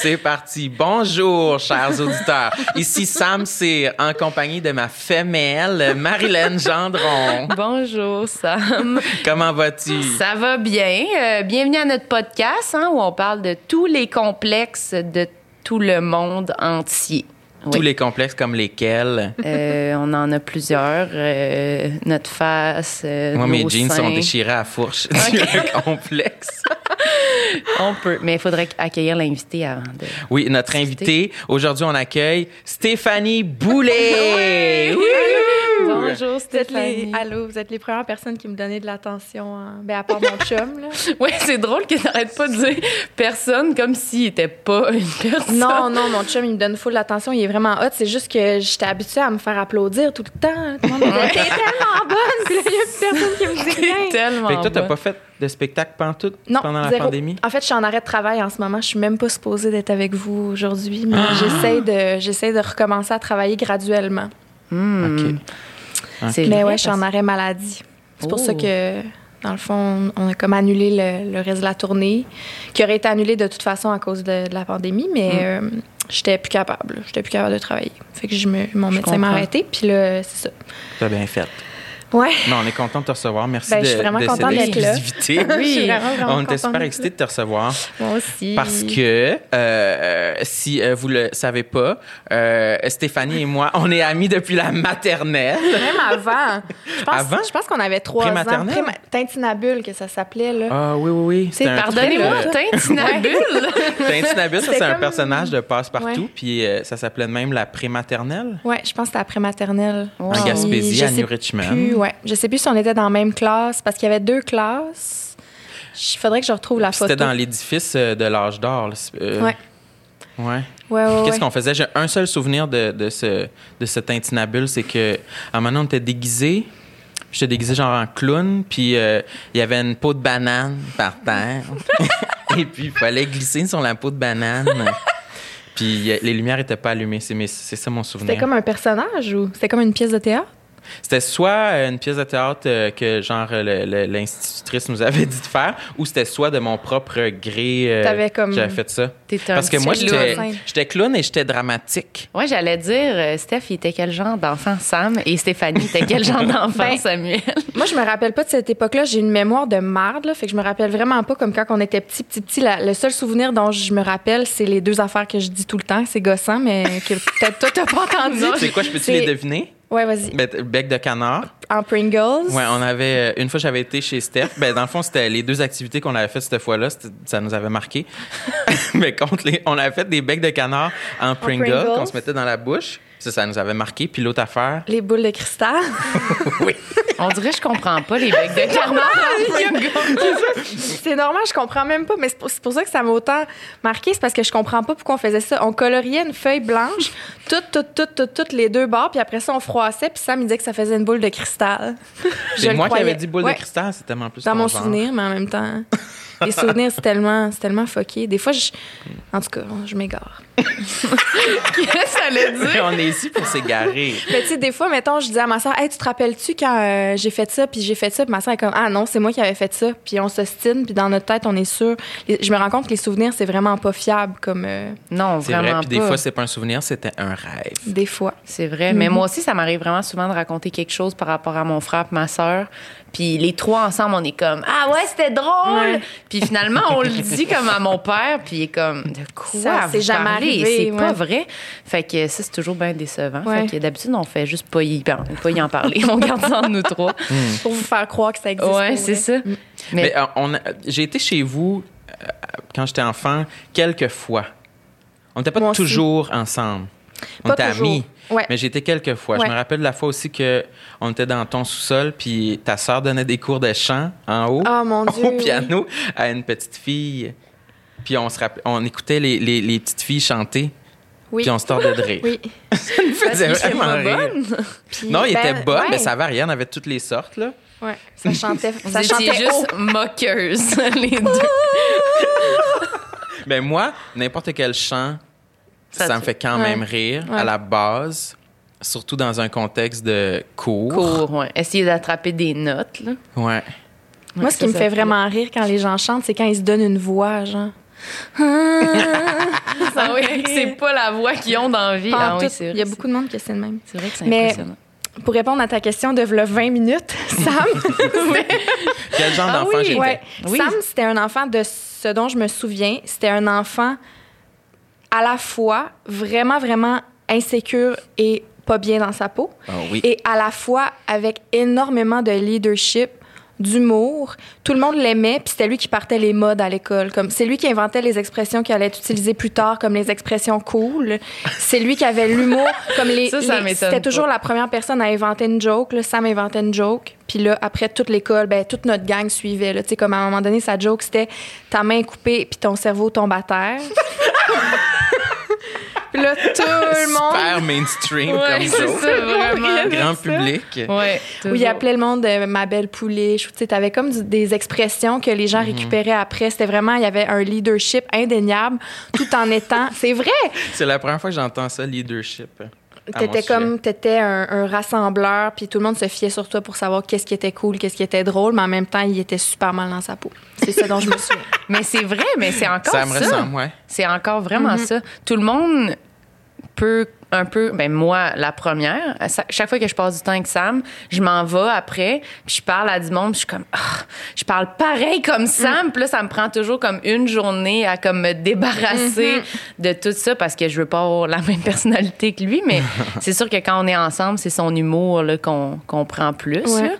C'est parti. Bonjour, chers auditeurs. Ici Sam Cyr, en compagnie de ma femelle, Marilyn Gendron. Bonjour, Sam. Comment vas-tu? Ça va bien. Euh, bienvenue à notre podcast hein, où on parle de tous les complexes de tout le monde entier. Tous Oui. les complexes comme lesquels? Euh, on en a plusieurs. euh, notre face, euh, Moi, mes jeans sont déchirés à fourche. Le complexe. On peut, mais il faudrait accueillir l'invité avant de... Oui, notre invité, aujourd'hui, on accueille Stéphanie Boulet. Wouhou! Bonjour, Vous êtes les, Stéphanie. allô, vous êtes les premières personnes qui me donnaient de l'attention. hein. Ben, à part mon chum, là. Oui, c'est drôle que t'arrêtes pas de dire personne comme s'il était pas une personne. Non, non, mon chum, il me donne full l'attention. Il est vraiment hot. C'est juste que j'étais habituée à me faire applaudir tout le temps. Tout le monde me disait, T'es tellement bonne! Puis là, il y a plus personne qui me dit rien. tellement Fait que toi, t'as pas fait de spectacle pantoute Non, pendant la zéro. pandémie? En fait, je suis en arrêt de travail en ce moment. Je suis même pas supposée d'être avec vous aujourd'hui, mais Ah! j'essaie de, j'essaie de recommencer à travailler graduellement. Hmm. OK. Mais ouais, je suis en arrêt maladie. C'est pour Oh. ça que, dans le fond, on a comme annulé le, le reste de la tournée, qui aurait été annulé de toute façon à cause de, de la pandémie, mais Mm. euh, j'étais plus capable. J'étais plus capable de travailler. Fait que je me, mon Je médecin m'a arrêté, puis là, c'est ça. T'as bien fait. Ouais. Non, on est content de te recevoir. Merci Ben, de, je suis vraiment de contente cette d'être là. exclusivité. Je suis vraiment, vraiment On était super excités de te recevoir. Moi aussi. Parce que, euh, si euh, vous le savez pas, euh, Stéphanie et moi, on est amis depuis la maternelle. Même avant. Je pense, Avant? Je pense qu'on avait trois ans. Prématernelle? Préma- Tintinabule, que ça s'appait, là. Ah oui, oui, oui. Pardonnez-moi, euh, Tintinabule. Tintinabule, ça, c'est un personnage de passe-partout, Ouais. puis ça s'appelait même la prématernelle? Ouais, je pense que c'était après maternelle. Wow. en Gaspésie, à New Richmond. Plus, ouais. Je sais plus si on était dans la même classe, parce qu'il y avait deux classes. Il faudrait que je retrouve la photo. C'était dans l'édifice euh, de l'âge d'or. euh, Ouais. Ouais. Ouais, ouais, Qu'est-ce ouais. qu'on faisait? J'ai un seul souvenir de, de ce, de ce tintinabule, c'est que à un moment, on était déguisés. J'étais déguisé genre en clown, puis euh, il y avait une peau de banane par terre. Et puis, il fallait glisser sur la peau de banane. puis les lumières n'étaient pas allumées. C'est ça mon souvenir. C'était comme un personnage ou c'était comme une pièce de théâtre? C'était soit euh, une pièce de théâtre euh, que genre l'institutrice nous avait dit de faire, ou c'était soit de mon propre gré. euh, T'avais comme- J'avais fait ça. T'étais un Parce que petit moi, j'étais, j'étais clown et j'étais dramatique. Ouais, j'allais dire, Steph, il était quel genre d'enfant Sam? Et Stéphanie était quel genre d'enfant Ben, Samuel? Moi, je me rappelle pas de cette époque-là. J'ai une mémoire de marde, là. Fait que je me rappelle vraiment pas comme quand on était petit, petit, petit. La- le seul souvenir dont je me rappelle, c'est les deux affaires que je dis tout le temps. C'est gossant, mais que peut-être toi, t'as pas entendu. C'est quoi, je peux-tu les deviner? Ouais, vas-y. Ben, bec de canard. En Pringles. Ouais, on avait. euh, Une fois, j'avais été chez Steph. Ben, dans le fond, c'était les deux activités qu'on avait faites cette fois-là. Ça nous avait marqué. Mais contre les. On avait fait des becs de canard en Pringles Pringles. qu'on se mettait dans la bouche. Ça, ça nous avait marqué. Puis l'autre affaire. Les boules de cristal. Oui. On dirait que je comprends pas les becs de canard. c'est normal, je comprends même pas. Mais c'est pour, ça que ça m'a autant marqué. C'est parce que je comprends pas pourquoi on faisait ça. On coloriait une feuille blanche, toutes, toutes, toutes, toutes, toutes les deux bords. Puis après ça, on froissait. Puis ça me disait que ça faisait une boule de cristal. Je C'est moi qui avais dit boule Ouais. de cristal. C'est tellement plus Dans mon genre. souvenir, mais en même temps, les souvenirs, c'est tellement, c'est tellement fucké. Des fois, je, en tout cas, je m'égare. Qu'est-ce que ça allait dire? on est ici pour s'égarer. Mais tu sais, des fois, mettons, je dis à ma soeur, hey, tu te rappelles-tu quand euh, j'ai fait ça, puis j'ai fait ça, puis ma soeur est comme, ah non, c'est moi qui avais fait ça, puis on s'ostine, puis dans notre tête, on est sûr. Je me rends compte que les souvenirs, c'est vraiment pas fiable, comme euh, Non, C'est vraiment vrai. Puis des pas. fois, c'est pas un souvenir, c'était un rêve. des fois. C'est vrai. Mais moi aussi, ça m'arrive vraiment souvent de raconter quelque chose par rapport à mon frère et ma sœur. Puis les trois ensemble, on est comme Ah ouais, c'était drôle. Ouais. Puis finalement, on le dit comme à mon père. Puis il est comme De quoi Ça, vous c'est jamais parlez? arrivé, C'est pas vrai. Fait que ça, c'est toujours bien décevant. Ouais. Fait que d'habitude, on fait juste pas y, pas y en parler. on garde ça entre nous trois. Pour vous faire croire que ça existe. Ouais, c'est vrai. ça. Mais, Mais euh, on a- j'ai été chez vous euh, quand j'étais enfant quelques fois. On n'était pas Moi aussi. toujours ensemble. On était amis. Ouais. Mais été quelques fois. Ouais. Je me rappelle de la fois aussi que on était dans ton sous-sol, puis ta sœur donnait des cours de chant en haut, Oh mon Dieu. au oui. piano, à une petite fille. Puis on, se rapp- on écoutait les, les- les petites filles chanter, Oui. puis on se tordait de rire. Oui. Ça nous faisait vraiment j'étais pas rire. Puis, Non, il ben, était ouais. mais ça va rien. On avait toutes les sortes, là. Ouais, ça chantait, Vous ça chantait juste haut. moqueuses, les deux. Ben moi, n'importe quel chant, Ça ça, me fait quand Ouais. même rire Ouais. à la base, surtout dans un contexte de cours. Court, ouais. Essayer d'attraper des notes, là. Ouais. Moi, ce ça, qui me ça fait fait- vraiment rire quand les gens chantent, c'est quand ils se donnent une voix, genre. Ah oui, c'est pas la voix qu'ils ont dans la vie. Ah oui. Il y a beaucoup de monde qui c'est le même. C'est vrai que c'est Mais- impressionnant. Pour répondre à ta question de v'là 20 minutes, Sam, Quel genre Ah d'enfant oui, j'étais? ouais, Oui. Sam, c'était un enfant de ce dont je me souviens. C'était un enfant à la fois vraiment, vraiment insécure et pas bien dans sa peau, Ah oui. et à la fois avec énormément de leadership, d'humour. Tout le monde l'aimait, puis c'était lui qui partait les modes à l'école. Comme c'est lui qui inventait les expressions qui allaient être utilisées plus tard, comme les expressions cool. C'est lui qui avait l'humour, comme les. Ça, ça les- C'était toujours la première personne à inventer une joke. Là, Sam inventait une joke, puis là après toute l'école, ben toute notre gang suivait. Là, tu sais comme à un moment donné, sa joke c'était ta main est coupée, puis ton cerveau tombe à terre. puis là tout le monde. Super mainstream Ouais, comme ça, vraiment. Grand public. Ouais. Où il appelait le monde euh, ma belle pouliche. Tu sais, t'avais comme du- des expressions que les Mhm. gens récupéraient après. C'était vraiment, il y avait un leadership indéniable, tout en étant. C'est vrai. C'est la première fois que j'entends ça, leadership. T'étais comme, t'étais un, un rassembleur, puis tout le monde se fiait sur toi pour savoir qu'est-ce qui était cool, qu'est-ce qui était drôle, mais en même temps, il était super mal dans sa peau. C'est ça dont je me souviens. Mais c'est vrai, mais c'est encore Ça ça. me ressemble, ouais. C'est encore vraiment ça. Tout le monde peut un peu, ben moi, la première, chaque fois que je passe du temps avec Sam, je m'en vais après, puis je parle à du monde, puis je suis comme, Ah, je parle pareil comme Sam, puis là, ça me prend toujours comme une journée à comme me débarrasser de tout ça parce que je veux pas avoir la même personnalité que lui, mais c'est sûr que quand on est ensemble, c'est son humour là, qu'on qu'on prend plus. Ouais. là.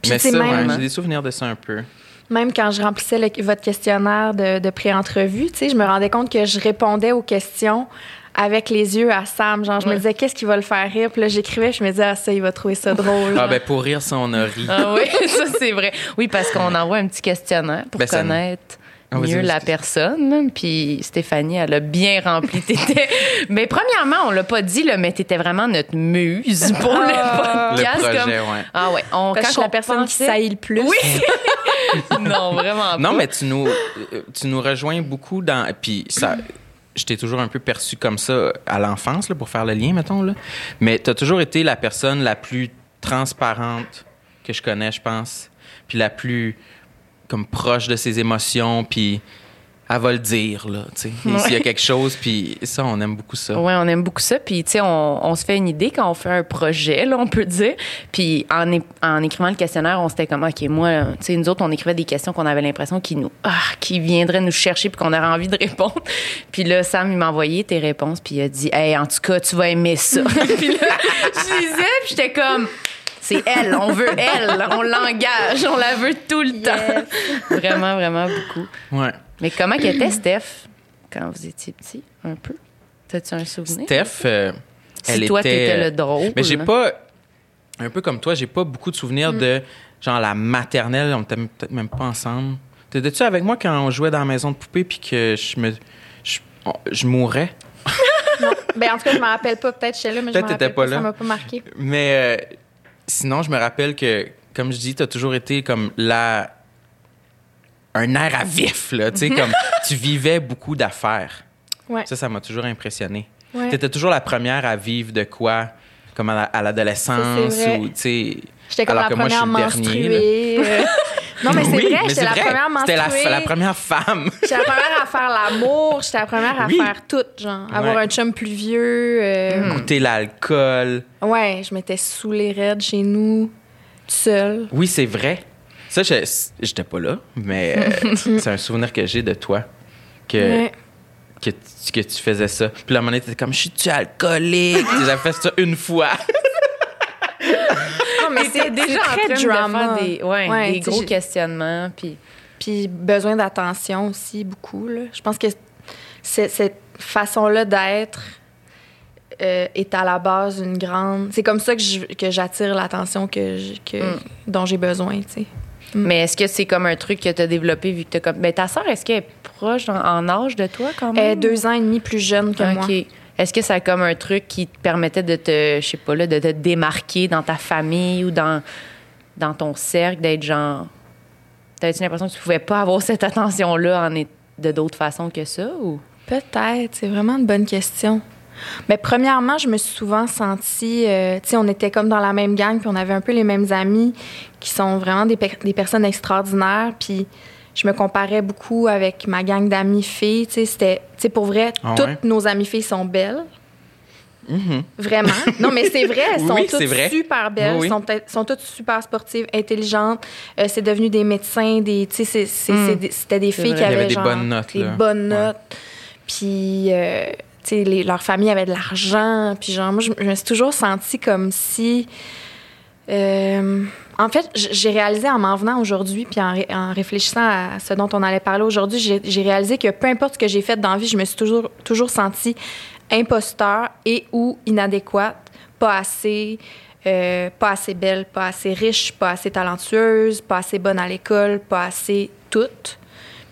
Puis Mais ouais, même, j'ai des souvenirs de ça un peu. même quand je remplissais le- votre questionnaire de, de pré-entrevue, tu sais, je me rendais compte que je répondais aux questions avec les yeux à Sam. Genre, je me disais, qu'est-ce qui va le faire rire? Puis là, j'écrivais, je me disais, ah, ça, il va trouver ça drôle. Ah ben pour rire, ça, on a ri. Ah oui, ça c'est vrai. Oui, parce qu'on envoie un petit questionnaire pour Ben, connaître Ah, mieux la personne. Puis Stéphanie, elle a bien rempli. T'étais... Mais premièrement, on l'a pas dit, là, mais t'étais vraiment notre muse pour Ah. le Le podcast. projet, comme- ouais. Ah ouais. On, Parce je la on personne pensait- qui saillit le plus. Oui. non, vraiment Non, pas. mais tu nous, euh, tu nous rejoins beaucoup dans. Puis ça. Je t'ai toujours un peu perçu comme ça à l'enfance, pour faire le lien, mettons. Là. Mais tu as toujours été la personne la plus transparente que je connais, je pense. Puis la plus comme proche de ses émotions. Puis elle va le dire, là. tu sais. S'il y a quelque chose, puis ça, on aime beaucoup ça. Oui, on aime beaucoup ça. Puis, tu sais, on, on se fait une idée quand on fait un projet, là, on peut dire. Puis, en, en écrivant le questionnaire, on s'était comme, OK, moi, tu sais, nous autres, on écrivait des questions qu'on avait l'impression qu'ils nous, ah, qu'ils viendraient nous chercher puis qu'on aurait envie de répondre. Puis là, Sam, il m'a envoyé tes réponses puis il a dit, hey, en tout cas, tu vas aimer ça. puis là, je lisais puis j'étais comme, c'est elle, on veut elle, on l'engage, on la veut tout le temps. vraiment, vraiment beaucoup. Ouais. Mais comment qu'était Steph quand vous étiez petit, un peu? T'as-tu un souvenir? Steph, euh, Si elle toi, était. t'étais le drôle. Mais j'ai pas, un peu comme toi, j'ai pas beaucoup de souvenirs de genre la maternelle. On était peut-être même pas ensemble. T'étais-tu avec moi quand on jouait dans la maison de poupée puis que je me, je, mourais? Ben, en tout cas, je me rappelle pas. Peut-être chez là, mais je me rappelle pas pas. là. Ça m'a pas marqué. Mais euh, sinon, je me rappelle que, comme je dis, t'as toujours été comme la un air à vif là. Tu sais, comme tu vivais beaucoup d'affaires. Ouais. Ça, ça m'a toujours impressionné. Ouais. T'étais toujours la première à vivre de quoi, comme à la- à l'adolescence ou tu sais. J'étais comme alors la moi, première dernier, là. menstruée. euh. Non, mais c'est Oui, vrai, j'étais la vrai. première C'était menstruée. la, la première femme. J'étais la première à faire l'amour. J'étais la première à Oui. faire tout, genre. Avoir Ouais. un chum plus vieux. euh, Goûter l'alcool. Ouais, je m'étais saoulée raide chez nous, toute seule. Oui, c'est vrai. Ça, je- j'étais pas là, mais euh, c'est un souvenir que j'ai de toi. Que, Ouais. que, tu, que tu faisais ça. Puis là, à un moment donné, t'étais comme, je suis-tu alcoolique? J'avais fait ça une fois. Non, mais T'étais déjà en train très de drama. faire des, ouais, des gros j'ai- questionnements. Puis, Puis besoin d'attention aussi, beaucoup. Là. Je pense que c'est- cette façon-là d'être euh, est à la base une grande. C'est comme ça que je- que j'attire l'attention que, je- que Mm. dont j'ai besoin, tu sais. Mais est-ce que c'est comme un truc que tu as développé vu que tu comme. Ben, ta sœur, est-ce qu'elle est proche en, en âge de toi quand Elle est même? deux ans et demi plus jeune que moi. OK. Est-ce que ça a comme un truc qui te permettait de te, je sais pas, là, de te démarquer dans ta famille ou dans, dans ton cercle, d'être genre. T'avais-tu l'impression que tu pouvais pas avoir cette attention-là en de d'autres façons que ça? Ou? Peut-être, c'est vraiment une bonne question. Mais premièrement, je me suis souvent sentie, euh, tu sais, on était comme dans la même gang, puis on avait un peu les mêmes amis qui sont vraiment des, des personnes extraordinaires, puis je me comparais beaucoup avec ma gang d'amis filles, tu sais, c'était, tu sais, pour vrai, Ah toutes nos amies filles sont belles. Mhm. Vraiment. Non, mais c'est vrai, elles sont Oui, toutes vrai. super belles, Oui, oui. Sont, toutes super sportives, intelligentes. Euh, c'est devenu des médecins, des, tu sais, c'est- c'est- Mm. des- c'était des filles vrai. qui Il y avaient avait des genre, bonnes notes, des là. bonnes Ouais. notes. Puis, euh, leur famille avait de l'argent. Puis, genre, moi, je, me suis toujours sentie comme si. euh, en fait, j'ai réalisé en m'en venant aujourd'hui, puis en, en réfléchissant à ce dont on allait parler aujourd'hui, j'ai j'ai réalisé que peu importe ce que j'ai fait dans la vie, je me suis toujours, toujours sentie imposteur et ou inadéquate, pas assez, euh, pas assez belle, pas assez riche, pas assez talentueuse, pas assez bonne à l'école, pas assez toute.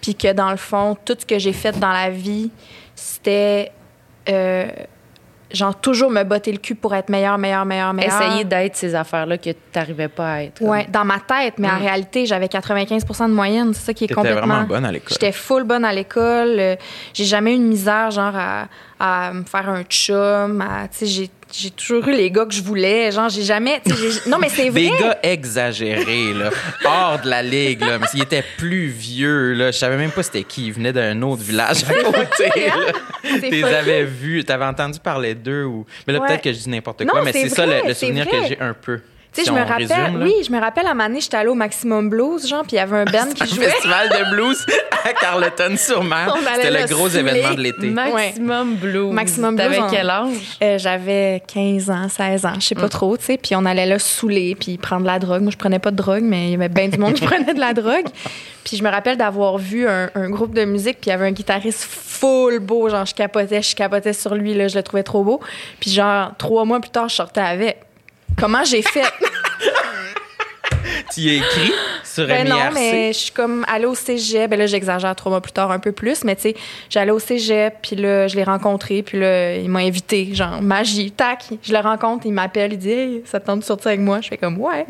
Puis que dans le fond, tout ce que j'ai fait dans la vie, c'était euh, genre toujours me botter le cul pour être meilleure, meilleure, meilleure, meilleure. Essayer d'être ces affaires-là que tu n'arrivais pas à être. Ouais, dans ma tête, mais en Mm. réalité, j'avais 95% de moyenne. C'est ça qui est complètement. vraiment bonne à l'école. J'étais full bonne à l'école. Euh, J'ai jamais eu de misère, genre, à, à me faire un chum. à- Tu sais, j'ai- j'ai toujours eu les gars que je voulais. Genre, j'ai jamais. tu Non, mais c'est vrai. Des gars exagérés, là, hors de la ligue, là. Mais s'il était plus vieux, là, je savais même pas c'était qui. Il venait d'un autre village à côté, T'es fucké. avais vus, t'avais entendu parler d'eux ou. Mais là, Ouais. peut-être que je dis n'importe Non, quoi, mais c'est ça le, souvenir vrai. que j'ai un peu. Tu sais, Si je me rappelle. résume, oui, je me rappelle à Mané, j'étais allée au Maximum Blues, genre, puis il y avait un band qui Un jouait. festival de blues à Carleton-sur-Mer. On allait C'était le gros événement de l'été. Maximum Blues. Maximum T'avais Blues, on- quel âge? Euh, J'avais 15 ans, 16 ans, je sais pas Mm. trop, tu sais. Puis on allait là saouler, puis prendre de la drogue. Moi, je prenais pas de drogue, mais il y avait bien du monde qui prenait de la drogue. Puis je me rappelle d'avoir vu un, un groupe de musique, puis il y avait un guitariste full beau. Genre, je capotais, je capotais sur lui, là, je le trouvais trop beau. Puis genre, trois mois plus tard, je sortais avec. Comment j'ai fait? Tu y as écrit sur Ben non, MIRC. mais je suis comme allée au cégep. Ben là, j'exagère trois mois plus tard un peu plus, mais tu sais, j'allais au cégep, puis là, je l'ai rencontré, puis là, il m'a invité, genre, magie, tac. Je le rencontre, il m'appelle, il dit, hey, ça te tente de sortir avec moi? Je fais comme, ouais.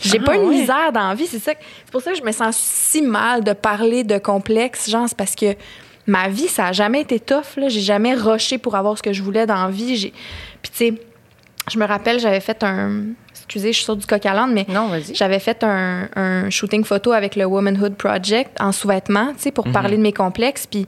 J'ai Ah, pas une ouais. misère dans la vie, c'est ça. C'est pour ça que je me sens si mal de parler de complexe, genre, c'est parce que ma vie, ça a jamais été tough, là. J'ai jamais rushé pour avoir ce que je voulais dans la vie. J'ai... Puis tu sais, je me rappelle, j'avais fait un. Excusez, je suis sur du coq à mais Non, vas-y. j'avais fait un, un shooting photo avec le Womanhood Project en sous-vêtements, tu sais, pour parler de mes complexes. Puis,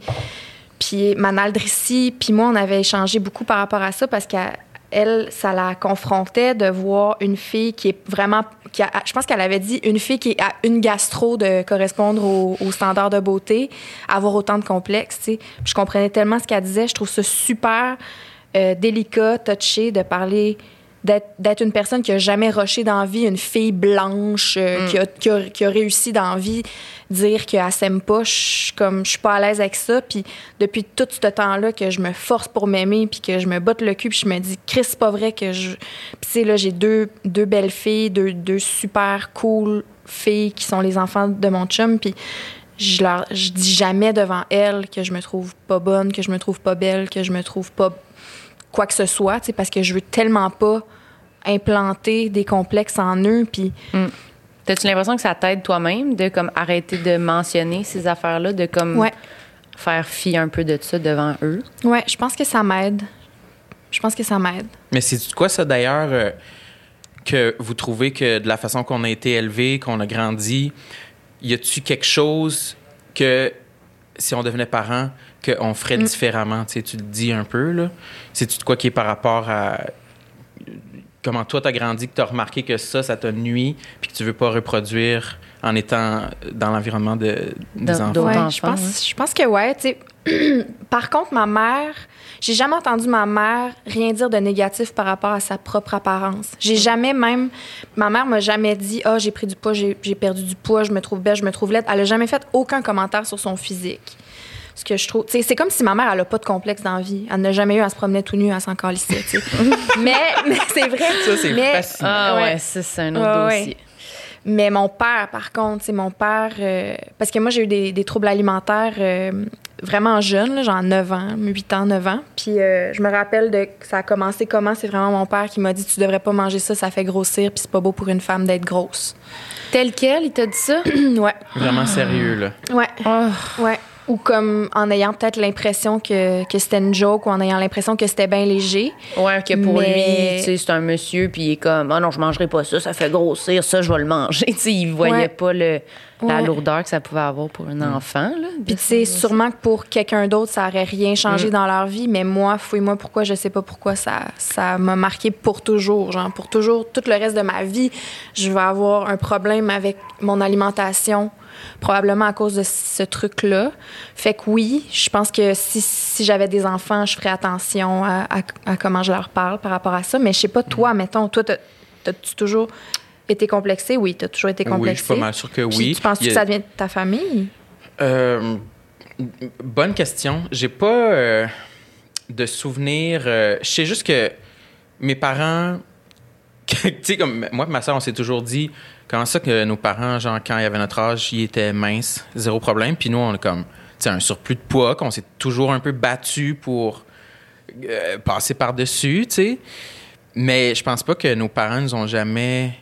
puis Manal Drissi, puis moi, on avait échangé beaucoup par rapport à ça parce qu'elle, ça la confrontait de voir une fille qui est vraiment... Qui a, je pense qu'elle avait dit une fille qui a une gastro de correspondre aux au standards de beauté, avoir autant de complexes, tu sais. Je comprenais tellement ce qu'elle disait. Je trouve ça super euh, délicat, touché de parler d'être une personne qui a jamais rushé dans la vie, une fille blanche euh, qui, a, qui, a, qui a réussi dans la vie, dire qu'elle s'aime pas, je comme je suis pas à l'aise avec ça. Puis depuis tout ce temps-là que je me force pour m'aimer, puis que je me botte le cul, puis je me dis Chris, c'est pas vrai que je. Puis tu sais là, j'ai deux deux belles filles, deux deux super cool filles qui sont les enfants de mon chum, puis je leur je dis jamais devant elles que je me trouve pas bonne, que je me trouve pas belle, que je me trouve pas quoi que ce soit, tu sais, parce que je veux tellement pas implanter des complexes en eux. Puis T'as-tu l'impression que ça t'aide toi-même de comme arrêter de mentionner ces affaires-là, de comme ouais, faire fi un peu de ça devant eux? ouais, je pense que ça m'aide. Je pense que ça m'aide. Mais c'est quoi ça d'ailleurs euh, que vous trouvez que de la façon qu'on a été élevé, qu'on a grandi, y a-tu quelque chose que si on devenait parent, qu'on ferait différemment? Tu sais, tu le dis un peu, là. C'est-tu de quoi qui est par rapport à comment toi t'as grandi, que t'as remarqué que ça, ça t'a nuit, puis que tu veux pas reproduire en étant dans l'environnement de, des enfants? d'autres Ouais, enfants, je pense, je pense que ouais. tu sais. Par contre, ma mère, j'ai jamais entendu ma mère rien dire de négatif par rapport à sa propre apparence. Mm. J'ai jamais même, ma mère m'a jamais dit, ah j'ai pris du poids, j'ai j'ai perdu du poids, je me trouve belle, je me trouve laide. Elle a jamais fait aucun commentaire sur son physique. Ce que je trouve, c'est comme si ma mère elle a pas de complexe dans la vie. Elle n'a jamais eu à se promener tout nu, à s'en calisser, tu sais. mais mais c'est vrai. Ça, c'est fascinant. Ah Ouais. ouais, ça, c'est un autre Ouais, ouais. dossier. Mais mon père, par contre, c'est mon père. euh, parce que moi, j'ai eu des, des troubles alimentaires euh, vraiment jeune, là, genre 9 ans, 8 ans, 9 ans. Puis euh, je me rappelle de que ça a commencé comment? C'est vraiment mon père qui m'a dit Tu devrais pas manger ça, ça fait grossir, puis c'est pas beau pour une femme d'être grosse. Tel quel, il t'a dit ça? ouais, Vraiment sérieux, là. ouais, Oh. ouais. Ou comme en ayant peut-être l'impression que, que c'était une joke ou en ayant l'impression que c'était bien léger. Ouais, que pour Mais- lui, tu sais, c'est un monsieur, puis il est comme, ah non, je mangerai pas ça, ça fait grossir, ça, je vais le manger. Tu sais, il voyait Ouais. pas le, la Ouais. lourdeur que ça pouvait avoir pour un enfant, là. Puis tu sais, sûrement que pour quelqu'un d'autre, ça aurait rien Mm. changé dans leur vie, mais moi, fouille-moi pourquoi, je sais pas pourquoi ça ça m'a marqué pour toujours, genre pour toujours, tout le reste de ma vie, je vais avoir un problème avec mon alimentation, probablement à cause de ce truc-là. Fait que oui, je pense que si, si j'avais des enfants, je ferais attention à, à- à comment je leur parle par rapport à ça, mais je sais pas, toi, mettons, toi, t'as- t'as-tu toujours été complexé? Oui, t'as toujours été Oui, je complexé. suis pas mal sûr que Puis oui. Tu penses que ça vient de ta famille? Euh, bonne question. J'ai pas euh, de souvenirs. euh, je sais juste que mes parents, tu sais, comme moi et ma soeur, on s'est toujours dit comment ça que nos parents, genre, quand ils avaient notre âge, ils étaient minces, zéro problème. Puis nous, on a comme, tu un surplus de poids qu'on s'est toujours un peu battu pour euh, passer par-dessus, tu sais. Mais je pense pas que nos parents nous ont jamais.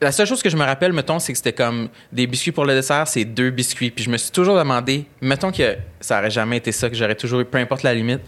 La seule chose que je me rappelle, mettons, c'est que c'était comme des biscuits pour le dessert, c'est deux biscuits. Puis je me suis toujours demandé, mettons que ça aurait jamais été ça, que j'aurais toujours eu, peu importe la limite,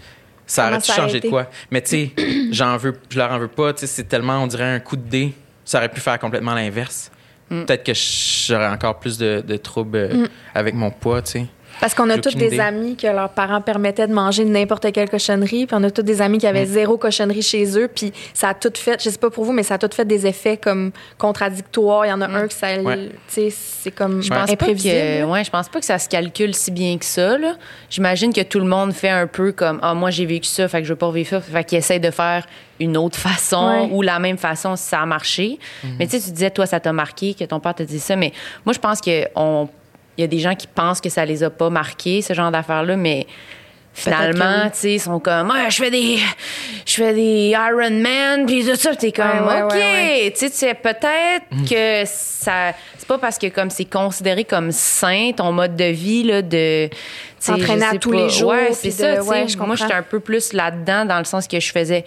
ça Comment aurait ça changé de quoi? Mais tu sais, j'en veux, je leur en veux pas. Tu sais, c'est tellement, on dirait un coup de dé. Ça aurait pu faire complètement l'inverse. Mm. Peut-être que j'aurais encore plus de, de troubles euh, avec mon poids, tu sais. Parce qu'on a tous des idée. amis que leurs parents permettaient de manger n'importe quelle cochonnerie, puis on a tous des amis qui avaient zéro cochonnerie chez eux, puis ça a tout fait, je sais pas pour vous, mais ça a tout fait des effets comme contradictoires. Il y en a un que ça, Ouais. tu sais, c'est comme Je pense pas que, ouais, je pense pas que ça se calcule si bien que ça. là. J'imagine que tout le monde fait un peu comme ah moi j'ai vécu ça, fait que je veux pas revivre ça, fait qu'ils essayent de faire une autre façon Ouais. ou la même façon si ça a marché. Mais tu sais, tu disais toi ça t'a marqué que ton père te dit ça, mais moi je pense que on, il y a des gens qui pensent que ça les a pas marqués ce genre d'affaires là, mais finalement, oui. tu sais, ils sont comme ouais, je fais des je fais des Iron Man puis tout ça, t'es comme Ouais, ouais, OK, ouais, ouais. tu sais, tu sais, peut-être que ça. C'est pas parce que comme c'est considéré comme sain ton mode de vie là de. S'entraîner à tous pas. les jours, Ouais, c'est ça. ouais, je Moi, j'étais un peu plus là-dedans dans le sens que je faisais.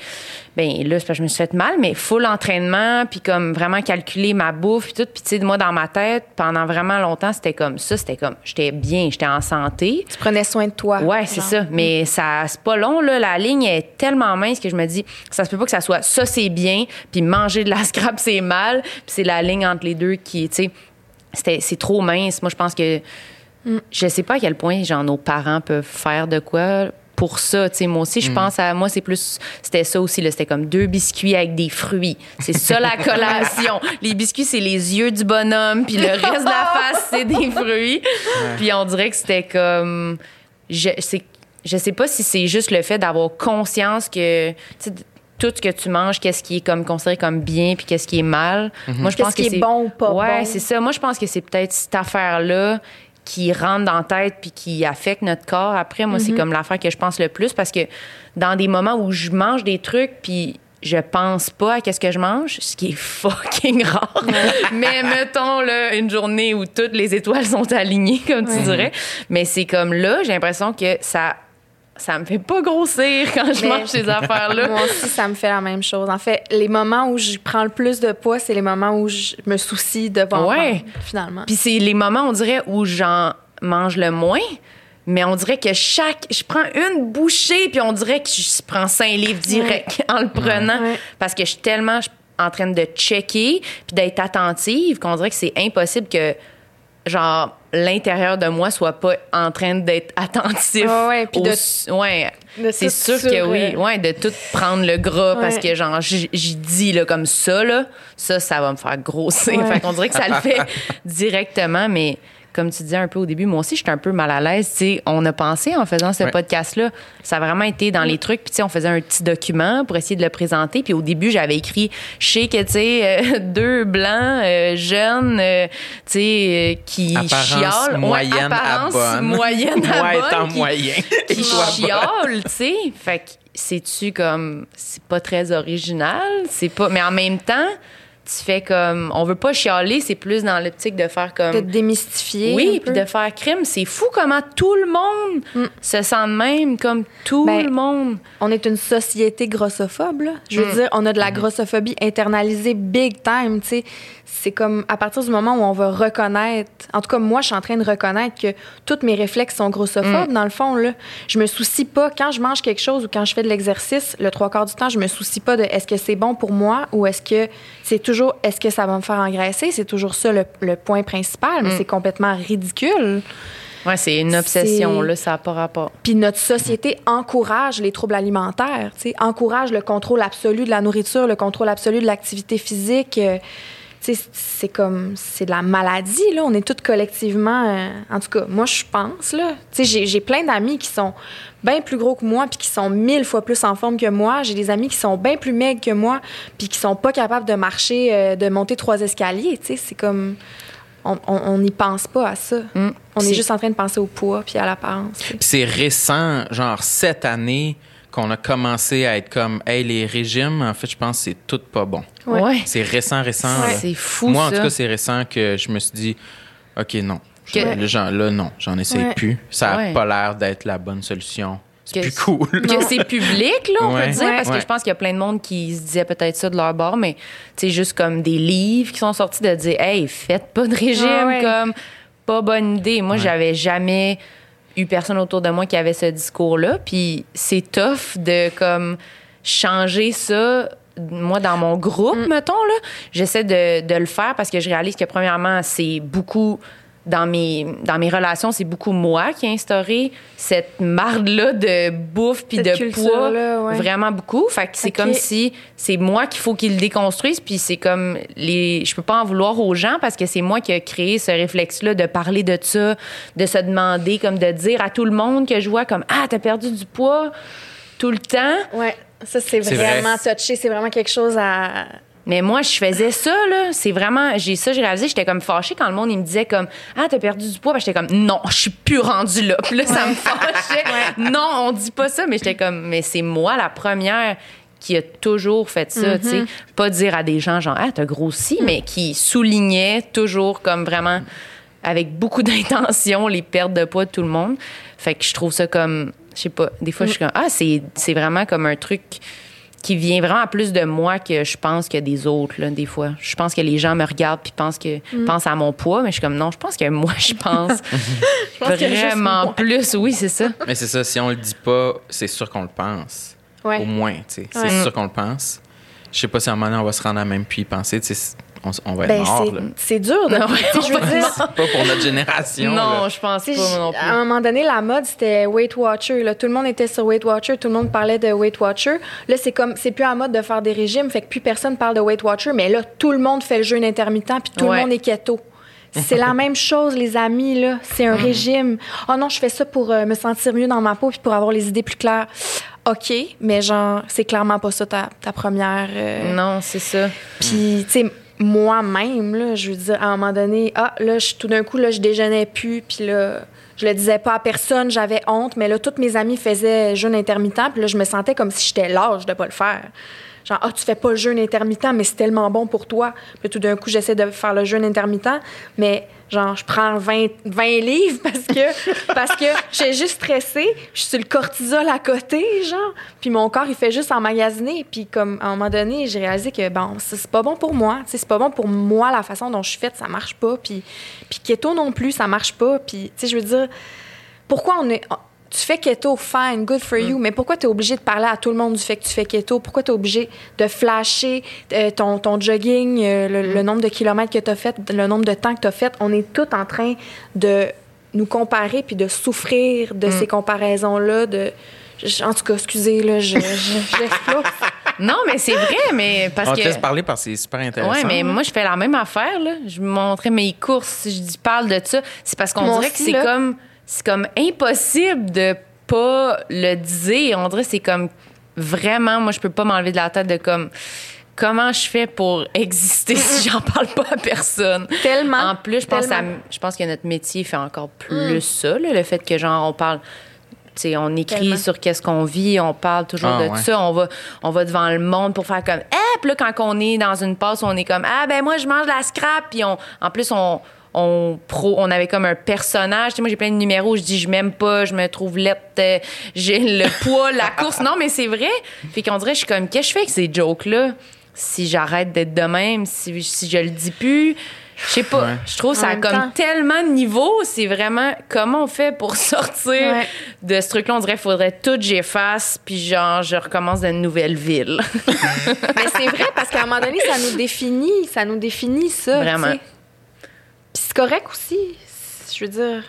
Ben là, c'est parce que je me suis fait mal, mais full entraînement, puis comme vraiment calculer ma bouffe, puis tout. Puis tu sais, moi dans ma tête, pendant vraiment longtemps, c'était comme ça. C'était comme j'étais bien, j'étais en santé. Tu prenais soin de toi. Ouais, c'est ça. Mais ça, c'est pas long, là. La ligne est tellement mince que je me dis, ça se peut pas que ça soit ça, c'est bien, puis manger de la scrap, c'est mal. Puis c'est la ligne entre les deux qui, tu sais, c'était- c'est trop mince. Moi, je pense que. Je sais pas à quel point, genre, nos parents peuvent faire de quoi pour ça. Tu sais, moi aussi, je pense à. Moi, c'est plus. C'était ça aussi, là. C'était comme deux biscuits avec des fruits. C'est ça, la collation. les biscuits, c'est les yeux du bonhomme, puis le reste de la face, c'est des fruits. Puis on dirait que c'était comme je c'est je sais pas si c'est juste le fait d'avoir conscience que tu sais, tout ce que tu manges, qu'est-ce qui est comme considéré comme bien puis qu'est-ce qui est mal. Moi je Qu'est-ce pense que qui est c'est bon ou pas Ouais, bon? c'est ça. Moi je pense que c'est peut-être cette affaire là qui rentre dans la tête puis qui affecte notre corps. Après moi c'est comme l'affaire que je pense le plus parce que dans des moments où je mange des trucs puis je pense pas à qu'est-ce que je mange, ce qui est fucking rare. Mais mettons là une journée où toutes les étoiles sont alignées comme tu dirais, mais c'est comme là, j'ai l'impression que ça ça me fait pas grossir quand je Mais- mange ces affaires là. Moi aussi, ça me fait la même chose. En fait, les moments où je prends le plus de poids, c'est les moments où je me soucie de en Ouais. prendre, finalement. Puis c'est les moments, on dirait, où j'en mange le moins. Mais on dirait que chaque. Je prends une bouchée, puis on dirait que je prends cinq livres direct en le prenant. Ouais. Parce que je suis tellement en train de checker, puis d'être attentive, qu'on dirait que c'est impossible que, genre, l'intérieur de moi soit pas en train d'être attentif. Ouais, puis de- ouais. C'est sûr que oui. Ouais, de tout prendre le gras parce que, genre, j'y dis, là, comme ça, là, ça, ça va me faire grossir. Ouais. Fait qu'on dirait que ça le fait directement, mais comme tu disais un peu au début, moi aussi, j'étais un peu mal à l'aise. Tu sais, on a pensé en faisant ce Ouais. podcast-là, ça a vraiment été dans les trucs. Puis, tu sais, on faisait un petit document pour essayer de le présenter. Puis, au début, j'avais écrit, je sais que, tu sais, euh, deux blancs, euh, jeunes, euh, tu sais, euh, qui Ouais, moyenne à bonne. moyenne à Moi étant qui- moyen. qui chiale, tu sais. Fait que c'est-tu comme. C'est pas très original, c'est pas. Mais en même temps, tu fais comme. On veut pas chialer, c'est plus dans l'optique de faire comme. De démystifier. Oui, puis de faire crime. C'est fou comment tout le monde Mm. se sent de même, comme tout Ben, le monde. On est une société grossophobe, là. Je veux Mm. dire, on a de la grossophobie internalisée big time, tu sais. C'est comme à partir du moment où on va reconnaître, en tout cas moi je suis en train de reconnaître que tous mes réflexes sont grossophobes dans le fond là. Je me soucie pas quand je mange quelque chose ou quand je fais de l'exercice, le trois quarts du temps, je me soucie pas de est-ce que c'est bon pour moi ou est-ce que c'est toujours est-ce que ça va me faire engraisser, c'est toujours ça le, le point principal, mais c'est complètement ridicule. Ouais, c'est une obsession, là, ça n'a pas rapport. Puis notre société encourage les troubles alimentaires, tu sais, encourage le contrôle absolu de la nourriture, le contrôle absolu de l'activité physique. euh, c'est comme c'est de la maladie là. On est toutes collectivement, euh, en tout cas, moi je pense là. Tu sais, j'ai- plein d'amis qui sont bien plus gros que moi puis qui sont mille fois plus en forme que moi. J'ai des amis qui sont bien plus maigres que moi puis qui sont pas capables de marcher, euh, de monter trois escaliers. Tu sais, c'est comme on n'y pense pas à ça. Mm. On est C'est- juste en train de penser au poids puis à l'apparence. c'est récent, genre cette année, qu'on a commencé à être comme, hey, les régimes, en fait, je pense que c'est tout pas bon. Ouais. C'est récent, récent. C'est fou, Moi, en ça. tout cas, c'est récent que je me suis dit, OK, non. Que- Là, j'en- là, non, j'en essaie Ouais. plus. Ça n'a Ouais. pas l'air d'être la bonne solution. C'est plus cool. que c'est public, là, on Ouais. peut dire, Ouais. parce que Ouais. je pense qu'il y a plein de monde qui se disait peut-être ça de leur bord, mais tu sais, juste comme des livres qui sont sortis de dire, hey, faites pas de régime, ouais. comme pas bonne idée. Moi, j'avais jamais eu personne autour de moi qui avait ce discours-là, puis c'est tough de comme changer ça. Moi, dans mon groupe, Mm. mettons, là, j'essaie de, de le faire parce que je réalise que, premièrement, c'est beaucoup dans mes, dans mes relations, c'est beaucoup moi qui ai instauré cette marde-là de bouffe puis de poids. ouais. Vraiment beaucoup. Fait que c'est comme si c'est moi qu'il faut qu'ils le déconstruisent puis c'est comme les je peux pas en vouloir aux gens parce que c'est moi qui ai créé ce réflexe-là de parler de ça, de se demander comme de dire à tout le monde que je vois comme ah t'as perdu du poids tout le temps. Ouais, ça c'est C'est vraiment vrai. touché, c'est vraiment quelque chose à. Mais moi, je faisais ça, là. C'est vraiment. J'ai ça, j'ai réalisé, j'étais comme fâchée quand le monde, il me disait comme Ah, t'as perdu du poids. Ben, j'étais comme Non, je suis plus rendue là. Puis là, ça me fâchait. Non, on dit pas ça. Mais j'étais comme Mais c'est moi la première qui a toujours fait ça, tu sais. Pas dire à des gens genre Ah, t'as grossi, mais qui soulignait toujours comme vraiment avec beaucoup d'intention les pertes de poids de tout le monde. Fait que je trouve ça comme. Je sais pas. Des fois, je suis comme Ah, c'est c'est vraiment comme un truc qui vient vraiment plus de moi que je pense que des autres, là, des fois. Je pense que les gens me regardent puis pensent, que, pensent à mon poids, mais je suis comme, non, je pense que moi, je pense, pense qu'il y a juste vraiment plus. Oui, c'est ça. Mais c'est ça, si on le dit pas, c'est sûr qu'on le pense. Ouais. Au moins, tu sais. C'est Ouais. sûr qu'on le pense. Je sais pas si à un moment donné, on va se rendre à même puis y penser, tu sais, on, on va être Ben, mort, c'est- dur de. Non, je veux dire. Pas pour notre génération. non, là. je pense pas moi non À plus. un moment donné, la mode, c'était Weight Watcher. Là. Tout le monde était sur Weight Watcher, tout le monde parlait de Weight Watcher. Là, c'est comme, c'est plus à la mode de faire des régimes, fait que plus personne parle de Weight Watcher, mais là, tout le monde fait le jeûne intermittent, puis tout Ouais. le monde est keto. C'est la même chose, les amis, là. C'est Mm. un régime. Oh non, je fais ça pour euh, me sentir mieux dans ma peau puis pour avoir les idées plus claires. OK, mais genre, c'est clairement pas ça ta, ta première. euh, Non, c'est ça. puis, tu sais, moi-même, là, je veux dire, à un moment donné, ah, là, je- tout d'un coup, là, je déjeunais plus, puis là, je le disais pas à personne, j'avais honte, mais là, toutes mes amies faisaient jeûne intermittent, puis là, je me sentais comme si j'étais lâche de pas le faire. Genre, ah, tu fais pas le jeûne intermittent, mais c'est tellement bon pour toi. Puis tout d'un coup, j'essaie de faire le jeûne intermittent, mais genre, je prends 20, 20 livres parce que, parce que j'ai juste stressé, je suis sur le cortisol à côté, genre, puis mon corps, il fait juste emmagasiner. Puis comme, à un moment donné, j'ai réalisé que, bon, c'est pas bon pour moi. C'est pas bon pour moi, la façon dont je suis faite, ça marche pas. Puis, puis keto non plus, ça marche pas. Puis, tu sais, je veux dire, pourquoi on est... Tu fais keto, fine, good for you, mais pourquoi tu es obligé de parler à tout le monde du fait que tu fais keto? Pourquoi tu es obligé de flasher euh, ton, ton jogging, euh, le, le nombre de kilomètres que tu as fait, le nombre de temps que tu as fait? On est tous en train de nous comparer puis de souffrir de ces comparaisons-là. De... En tout cas, excusez, là, je. Non, mais c'est vrai, mais parce On que. te laisse parler parce que c'est super intéressant. Ouais, mais là. moi, je fais la même affaire, là. Je montrais mes courses, je dis, parle de ça. C'est parce qu'on dirait que c'est là. comme, c'est comme impossible de pas le dire. On dirait que c'est comme vraiment, moi, je peux pas m'enlever de la tête de comme, comment je fais pour exister si j'en parle pas à personne? Tellement. En plus, je pense, à- je pense que notre métier fait encore plus ça, là, le fait que, genre, on parle. tu sais, on écrit Tellement. sur qu'est-ce qu'on vit, on parle toujours Ah, de ouais. ça, on va, on va devant le monde pour faire comme, eh, Puis là, quand on est dans une passe, on est comme ah ben moi je mange la scrap. Puis on, en plus on on pro, on avait comme un personnage. Tu sais, moi j'ai plein de numéros. Je dis je m'aime pas, je me trouve lettre, euh, j'ai le poids, la course. Non mais c'est vrai. Fait qu'on dirait je suis comme qu'est-ce que je fais avec ces jokes là Si j'arrête d'être de même, si si je le dis plus. Je sais pas. Ouais. Je trouve ça a comme temps. tellement de niveaux. C'est vraiment comment on fait pour sortir Ouais. de ce truc-là? On dirait qu'il faudrait tout j'efface, puis genre, je recommence dans une nouvelle ville. Mais c'est vrai parce qu'à un moment donné, ça nous définit, ça nous définit ça. Vraiment. Puis c'est correct aussi. Je veux dire.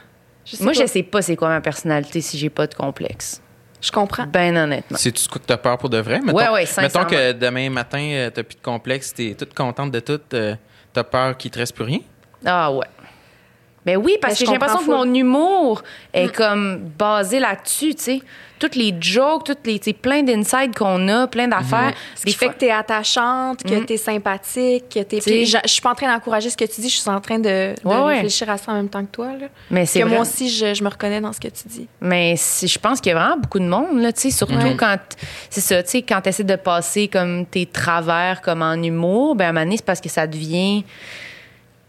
Je sais Moi, pas. je sais pas c'est quoi ma personnalité si j'ai pas de complexe. Je comprends. Ben honnêtement. C'est-tu ce que t'as peur pour de vrai? Mettons, Ouais, ouais, mettons que demain matin, euh, t'as plus de complexe, t'es toute contente de tout, euh, t'as peur qu'il te reste plus rien? Ah ouais. Ben oui, parce Ben, que j'ai l'impression que mon humour est comme basé là-dessus, tu sais. Toutes les jokes, toutes les, tu plein d'insides qu'on a, plein d'affaires. Ce qui fait que t'es attachante, que t'es sympathique, que t'es. Mm. T'sais- Puis Je, suis pas en train d'encourager ce que tu dis, je suis en train de, de Ouais, ouais. réfléchir à ça en même temps que toi. Là. Mais c'est Que vrai. moi aussi, je, je me reconnais dans ce que tu dis. Mais si- je pense qu'il y a vraiment beaucoup de monde, là, tu sais, surtout Ouais. quand, c'est ça, tu sais, quand tu essaies de passer comme tes travers comme en humour, ben à un moment donné, c'est parce que ça devient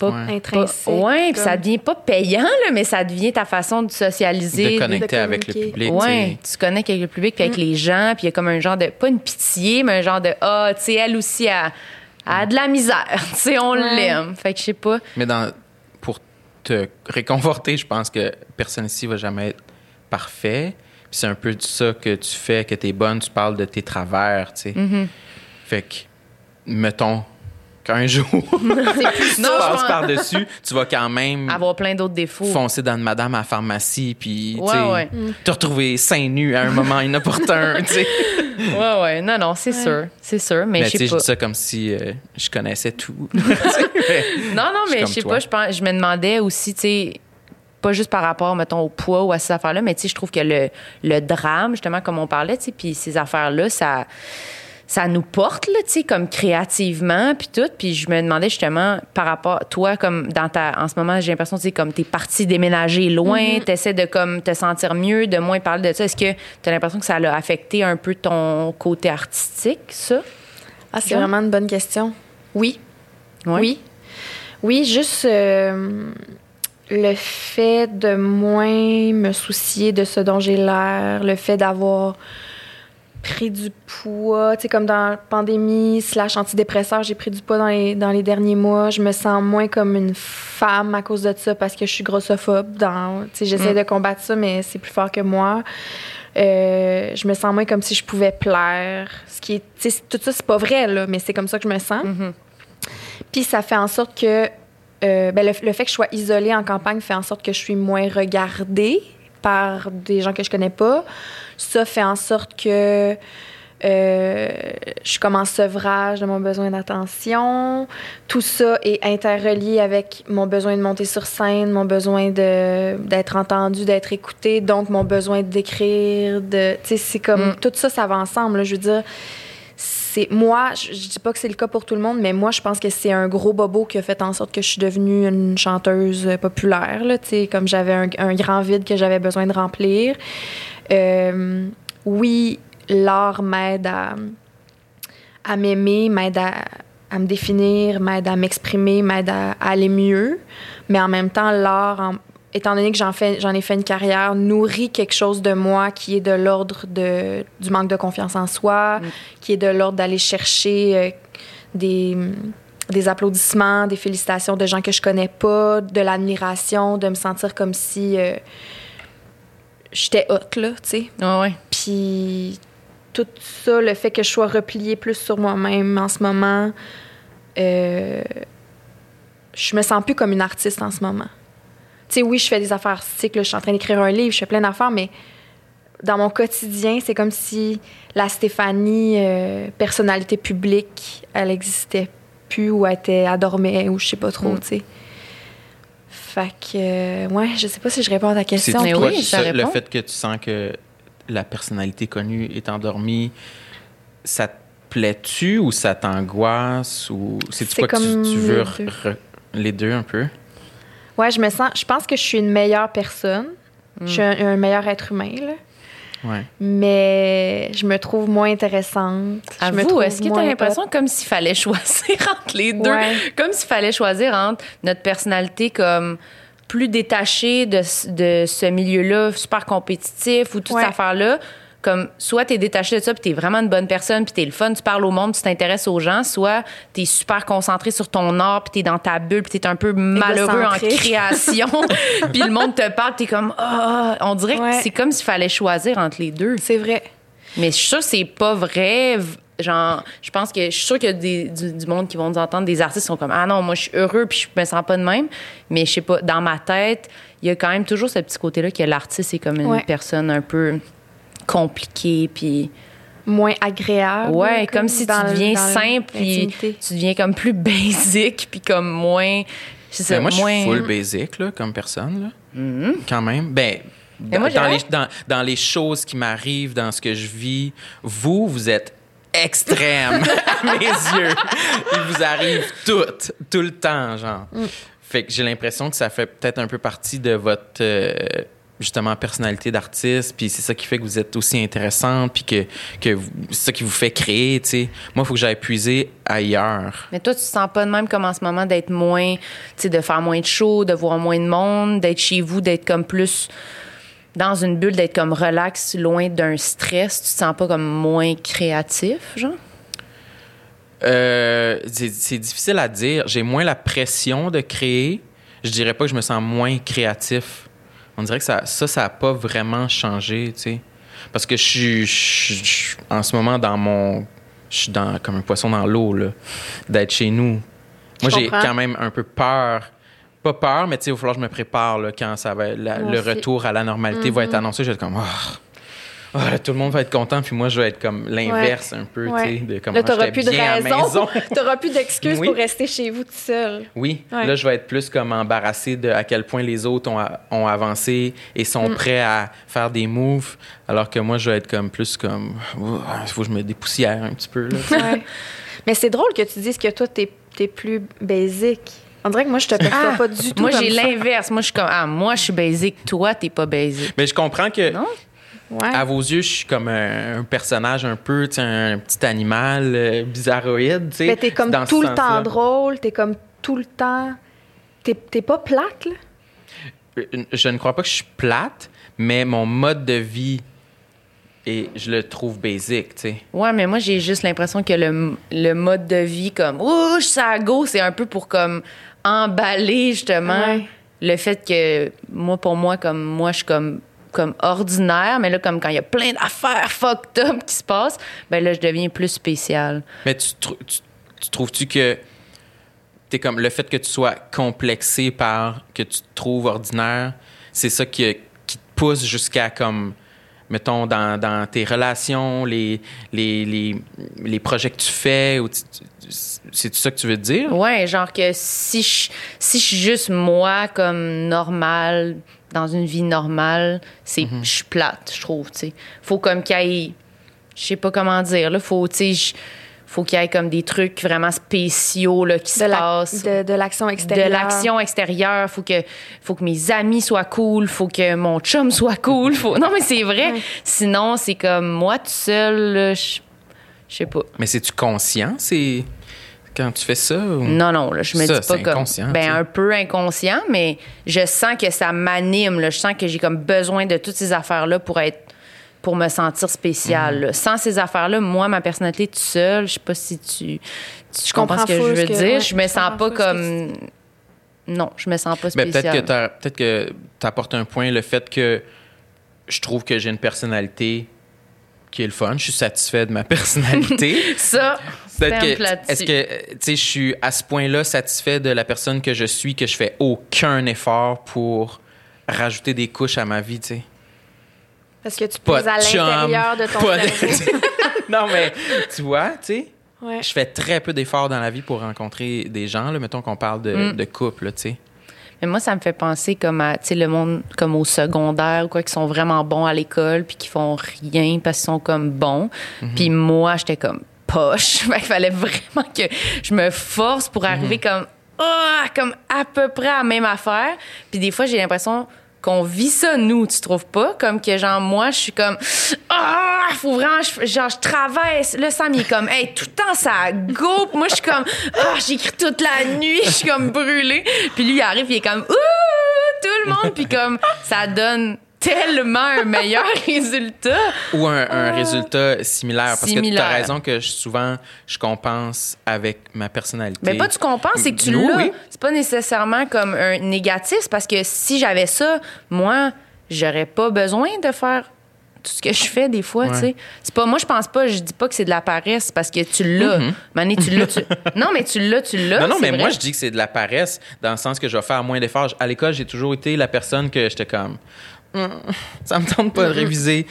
pas, Ouais. Intrinsèque, ouais, puis ça devient pas payant, là, mais ça devient ta façon de socialiser. De connecter de avec le public. Ouais, tu connectes avec le public puis avec Mm. les gens, puis il y a comme un genre de pas une pitié, mais un genre de ah, tu sais elle aussi a, a de la misère, tu sais on Ouais. l'aime. Fait que je sais pas. Mais dans, pour te réconforter, je pense que personne ici va jamais être parfait. Puis c'est un peu de ça que tu fais, que t'es bonne, tu parles de tes travers, tu sais. Mm-hmm. Fait que, mettons qu'un jour, tu Non, je passes par-dessus, tu vas quand même avoir plein d'autres défauts. foncer dans une madame à la pharmacie, puis tu Ouais, ouais. te retrouver seins nus à un moment inopportun, tu sais. Ouais ouais, non non, c'est sûr, c'est sûr, mais, Mais je tu sais, sais je pas. dis ça comme si euh, je connaissais tout. Tu Non non, mais je sais pas, je pense je me demandais aussi, tu sais pas juste par rapport, mettons, au poids ou à ces affaires-là, mais tu sais, je trouve que le, le drame, justement, comme on parlait, tu sais, puis ces affaires-là, ça, ça nous porte, là, tu sais, comme créativement, puis tout. Puis je me demandais justement, par rapport, toi, comme dans ta, en ce moment, j'ai l'impression, tu sais, comme t'es parti déménager loin, t'essaies de, comme, te sentir mieux, de moins parler de ça. Est-ce que t'as l'impression que ça a affecté un peu ton côté artistique, ça? Ah, c'est vraiment une bonne question. Oui. Ouais. Oui. Oui, juste euh, le fait de moins me soucier de ce dont j'ai l'air, le fait d'avoir pris du poids, tu sais, comme dans la pandémie, slash antidépresseur, j'ai pris du poids dans les, dans les derniers mois. Je me sens moins comme une femme à cause de ça parce que je suis grossophobe. Dans, tu sais, j'essaie Mm. de combattre ça, mais c'est plus fort que moi. Euh, je me sens moins comme si je pouvais plaire. Ce qui est, tu sais, tout ça, c'est pas vrai, là, mais c'est comme ça que je me sens. Mhm. Puis ça fait en sorte que euh, ben, le, le fait que je sois isolée en campagne fait en sorte que je suis moins regardée par des gens que je connais pas. Ça fait en sorte que euh, je suis comme en sevrage de mon besoin d'attention. Tout ça est interrelié avec mon besoin de monter sur scène, mon besoin d'être entendu, d'être écouté, donc mon besoin d'écrire. De, tu sais, c'est comme Mm. tout ça, ça va ensemble. là. je veux dire, c'est moi. Je, je dis pas que c'est le cas pour tout le monde, mais moi, je pense que c'est un gros bobo qui a fait en sorte que je suis devenue une chanteuse euh, populaire. Là, comme j'avais un, grand vide que j'avais besoin de remplir. Euh, oui, l'art m'aide à, m'aimer, m'aide à, me définir, m'aide à m'exprimer, m'aide à, aller mieux. Mais en même temps, l'art, étant donné que j'en, fais, j'en ai fait une carrière, nourrit quelque chose de moi qui est de l'ordre de, du manque de confiance en soi, Mm. qui est de l'ordre d'aller chercher euh, des, des applaudissements, des félicitations de gens que je connais pas, de l'admiration, de me sentir comme si euh, j'étais hot, là, tu sais. Ouais, ouais. Puis tout ça, le fait que je sois repliée plus sur moi-même en ce moment, euh, je me sens plus comme une artiste en ce moment. Tu sais, oui, je fais des affaires artistiques, là, je suis en train d'écrire un livre, je fais plein d'affaires, mais dans mon quotidien, c'est comme si la Stéphanie, euh, personnalité publique, elle existait plus ou elle était, elle dormait ou je sais pas trop, Mm. tu sais. Fait que, euh, ouais, je sais pas si je réponds à ta C'est question. Mais toi, oui, ça ça, le fait que tu sens que la personnalité connue est endormie, ça te plaît-tu ou ça t'angoisse ou c'est C'est quoi que tu, comme tu veux les re- deux. re- les deux un peu? Ouais, je me sens. Je pense que je suis une meilleure personne. Je suis un, un meilleur être humain, là. Ouais. mais je me trouve moins intéressante. Je me Avoue, trouve est-ce que tu as l'impression comme s'il fallait choisir entre les deux? Ouais. Comme s'il fallait choisir entre notre personnalité comme plus détachée de, ce- de ce milieu-là, super compétitif ou toute Ouais. cette affaire-là. Comme soit t'es détaché de ça, puis t'es vraiment une bonne personne, puis t'es le fun, tu parles au monde, tu t'intéresses aux gens, soit t'es super concentré sur ton art, puis t'es dans ta bulle, puis t'es un peu malheureux en création, puis le monde te parle, t'es comme ah, on dirait Ouais. que c'est comme s'il fallait choisir entre les deux. C'est vrai. Mais je suis sûre que c'est pas vrai. Genre, je pense que je suis sûre qu'il y a des, du, du monde qui vont nous entendre, des artistes qui sont comme Ah non, moi je suis heureux puis je me sens pas de même. Mais je sais pas, dans ma tête, il y a quand même toujours ce petit côté-là que l'artiste est comme une Ouais. personne un peu compliquée puis Moins agréable. ouais, comme, si tu deviens simple puis tu deviens comme plus basic puis comme moins c'est ça, Ben, moi, je suis full basic là, comme personne. Là. Quand même. Ben, moi, dans, les, dans, dans les choses qui m'arrivent, dans ce que je vis, vous, vous êtes extrême à mes yeux. Il vous arrive tout, tout le temps, genre. Fait que j'ai l'impression que ça fait peut-être un peu partie de votre, euh, justement, personnalité d'artiste, puis c'est ça qui fait que vous êtes aussi intéressante, puis que, que c'est ça qui vous fait créer, tu sais. Moi, il faut que j'aille puiser ailleurs. Mais toi, tu te sens pas de même comme en ce moment d'être moins, tu sais, de faire moins de shows, de voir moins de monde, d'être chez vous, d'être comme plus dans une bulle, d'être comme relax, loin d'un stress. Tu te sens pas comme moins créatif, genre? Euh, c'est c'est difficile à dire. J'ai moins la pression de créer. Je dirais pas que je me sens moins créatif. On dirait que ça, ça, ça a pas vraiment changé, tu sais. Parce que je suis, je je en ce moment dans mon, je suis dans comme un poisson dans l'eau là, d'être chez nous. Moi, j'ai quand même un peu peur. Pas peur, mais tu sais, il va falloir que je me prépare là, quand ça va, la- le aussi. retour à la normalité va être annoncé. Je vais être comme, Ah, ah, là, tout le monde va être content, puis moi, je vais être comme l'inverse un peu, Ouais. tu sais, de comme Là, t'auras plus de bien à la raison. maison. T'auras plus d'excuses Oui. pour rester chez vous tout seul. Oui, Ouais. là, je vais être plus comme embarrassé de à quel point les autres ont, ont avancé et sont Mm. prêts à faire des moves, alors que moi, je vais être comme plus comme, il faut que je me dépoussière un petit peu. Là. Ouais. Mais c'est drôle que tu dises que toi, t'es es plus basic. On dirait que moi, je te perçois Ah, pas du tout. Moi, j'ai l'inverse. Moi, je suis comme, ah, moi, je suis basic. Toi, t'es pas basic. Mais je comprends que, Non? Ouais. à vos yeux, je suis comme un, un personnage un peu, tu sais, un petit animal euh, bizarroïde, tu sais. Mais t'es comme dans tout le temps drôle, t'es comme tout le temps. T'es t'es pas plate, là? Euh, Je ne crois pas que je suis plate, mais mon mode de vie, et je le trouve basic, tu sais. Ouais, mais moi, j'ai juste l'impression que le, le mode de vie, comme, ouh, je suis à go, c'est un peu pour, comme, emballer, justement, Ouais. le fait que, moi, pour moi, comme, moi, je suis comme, comme ordinaire, mais là, comme quand il y a plein d'affaires fucked up qui se passent, ben là, je deviens plus spéciale. Mais tu, trou- tu, tu trouves-tu que t'es comme le fait que tu sois complexé par que tu te trouves ordinaire, c'est ça qui, qui te pousse jusqu'à comme mettons dans, dans tes relations, les, les, les, les projets que tu fais, ou c'est ça que tu veux dire? Ouais, genre que si je, si je suis juste moi, comme normal, dans une vie normale, c'est, Mhm. je suis plate, je trouve, tu sais. Faut comme qu'il y ait, je sais pas comment dire, là, faut, tu sais, faut qu'il y ait comme des trucs vraiment spéciaux, là, qui se De passent. de, de l'action extérieure. De l'action extérieure, faut que faut que mes amis soient cool, faut que mon chum soit cool, faut Non mais c'est vrai. Sinon, c'est comme moi tout seul, là, je je sais pas. Mais c'est-tu conscient, c'est quand tu fais ça? ou- Non, non, là, je me Ça, dis pas c'est comme. inconscient, Ben, un peu inconscient, mais je sens que ça m'anime. là. Je sens que j'ai comme besoin de toutes ces affaires-là pour être pour me sentir spéciale. Là. Sans ces affaires-là, moi, ma personnalité toute seule, je sais pas si tu, tu Je comprends ce que je veux que- dire. ouais, je me je sens pas comme. Non, je me sens pas Ben, spéciale. peut-être que t'as- peut-être que tu apportes un point, le fait que je trouve que j'ai une personnalité qui est le fun. Je suis satisfait de ma personnalité. Ça, est-ce que, euh, tu sais, je suis à ce point-là satisfait de la personne que je suis, que je fais aucun effort pour rajouter des couches à ma vie, tu sais? Parce que tu Pas poses à l'intérieur de ton de- non, mais tu vois, tu sais, Ouais. je fais très peu d'efforts dans la vie pour rencontrer des gens, là, mettons qu'on parle de, Mm. de couple, là, tu sais. Mais moi, ça me fait penser comme à, tu sais, le monde comme au secondaire ou quoi, qui sont vraiment bons à l'école puis qui font rien parce qu'ils sont comme bons. Puis moi, j'étais comme poche. Qu'il fallait vraiment que je me force pour arriver comme, ah, comme à peu près à la même affaire. Puis des fois, j'ai l'impression qu'on vit ça, nous, tu trouves pas? Comme que, genre, moi, je suis comme, ah, faut vraiment, genre, je travaille. Là, Sam, il est comme, hey, tout le temps, ça go. Puis moi, je suis comme, ah, j'écris toute la nuit, je suis comme brûlée. Puis lui, il arrive, il est comme, ouh, tout le monde. Puis comme, ça donne tellement un meilleur résultat. Ou un, un résultat similaire. Parce que tu Similaire. as raison que je- souvent, je compense avec ma personnalité. Mais pas tu compenses, c'est que tu l'as. oui. C'est pas nécessairement comme un négatif, parce que si j'avais ça, moi, j'aurais pas besoin de faire tout ce que je fais des fois, Ouais. tu sais. C'est pas moi je pense pas, je dis pas que c'est de la paresse parce que tu l'as. Mané, tu l'as, tu... Non, mais tu l'as, tu l'as. Non, non, mais vrai. moi, je dis que c'est de la paresse dans le sens que je vais faire moins d'efforts. À l'école, j'ai toujours été la personne que j'étais comme, ça me tente pas de réviser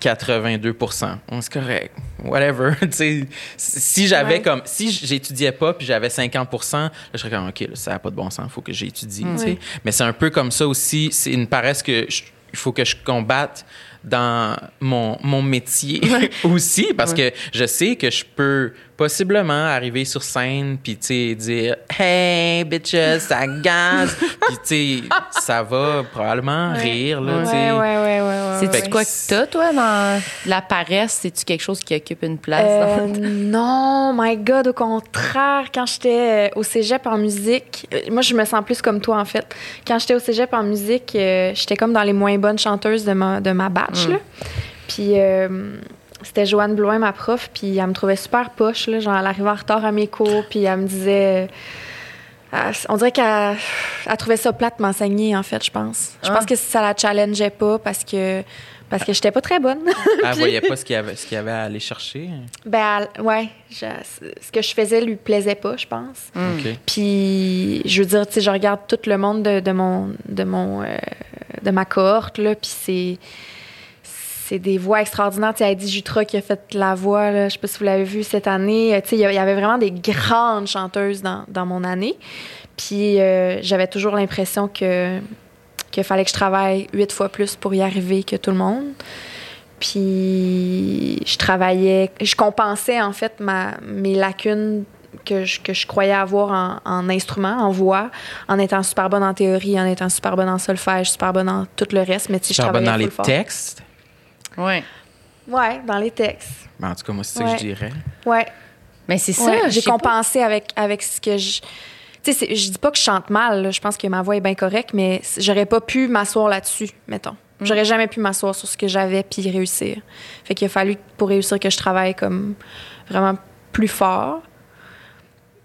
82 Hum, C'est correct. Whatever. Si j'avais Ouais. comme, si j'étudiais pas puis j'avais 50 là, je serais comme, OK, là, ça n'a pas de bon sens, il faut que j'étudie. Oui. Mais c'est un peu comme ça aussi. C'est une paresse que il faut que je combatte dans mon, mon métier aussi parce que je sais que je peux possiblement arriver sur scène puis tu dire hey bitches ça gaz puis tu ça va probablement rire là Ouais, tu ouais, ouais, ouais, ouais, ouais. C'est-tu Fait quoi que t'as, toi, dans la paresse? C'est-tu quelque chose qui occupe une place? Euh, dans- non, my God, au contraire, quand j'étais euh, au cégep en musique, euh, moi je me sens plus comme toi en fait. Quand j'étais au cégep en musique, euh, j'étais comme dans les moins bonnes chanteuses de ma, de ma batch. Mm. Là. Puis euh, c'était Joanne Blouin, ma prof, puis elle me trouvait super poche. Là, genre, elle arrivait en retard à mes cours, puis elle me disait. euh, on dirait qu'elle elle trouvait ça plate de m'enseigner, en fait, je pense. Je Ah. pense que ça la challengeait pas parce que, parce que j'étais pas très bonne. elle voyait pas ce qu'il y avait ce qu'il y avait à aller chercher? Ben, elle- ouais, je- ce que je faisais lui plaisait pas, je pense. ok Puis, je veux dire, tu sais, je regarde tout le monde de, de mon, de mon, euh, de ma cohorte, là, puis c'est, c'est des voix extraordinaires. Tu sais, Heidi Jutra qui a fait la voix, là, je sais pas si vous l'avez vu cette année. Euh, Tu sais, il y avait vraiment des grandes chanteuses dans, dans mon année. Puis, euh, j'avais toujours l'impression que qu'il fallait que je travaille huit fois plus pour y arriver que tout le monde. Puis je travaillais, je compensais en fait ma, mes lacunes que je, que je croyais avoir en, en instrument, en voix, en étant super bonne en théorie, en étant super bonne en solfège, super bonne en tout le reste. Mais tu sais, je travaillais dans les fort. textes Ouais. Ouais, dans les textes. Ben, en tout cas moi c'est ça Ouais. que je dirais Ouais. Mais c'est ça, Ouais, j'ai pas. compensé avec, avec ce que je. Tu sais, je dis pas que je chante mal, là. je pense que ma voix est bien correcte, mais j'aurais pas pu m'asseoir là-dessus, mettons. Mm. J'aurais jamais pu m'asseoir sur ce que j'avais puis réussir. Fait qu'il a fallu pour réussir que je travaille comme vraiment plus fort.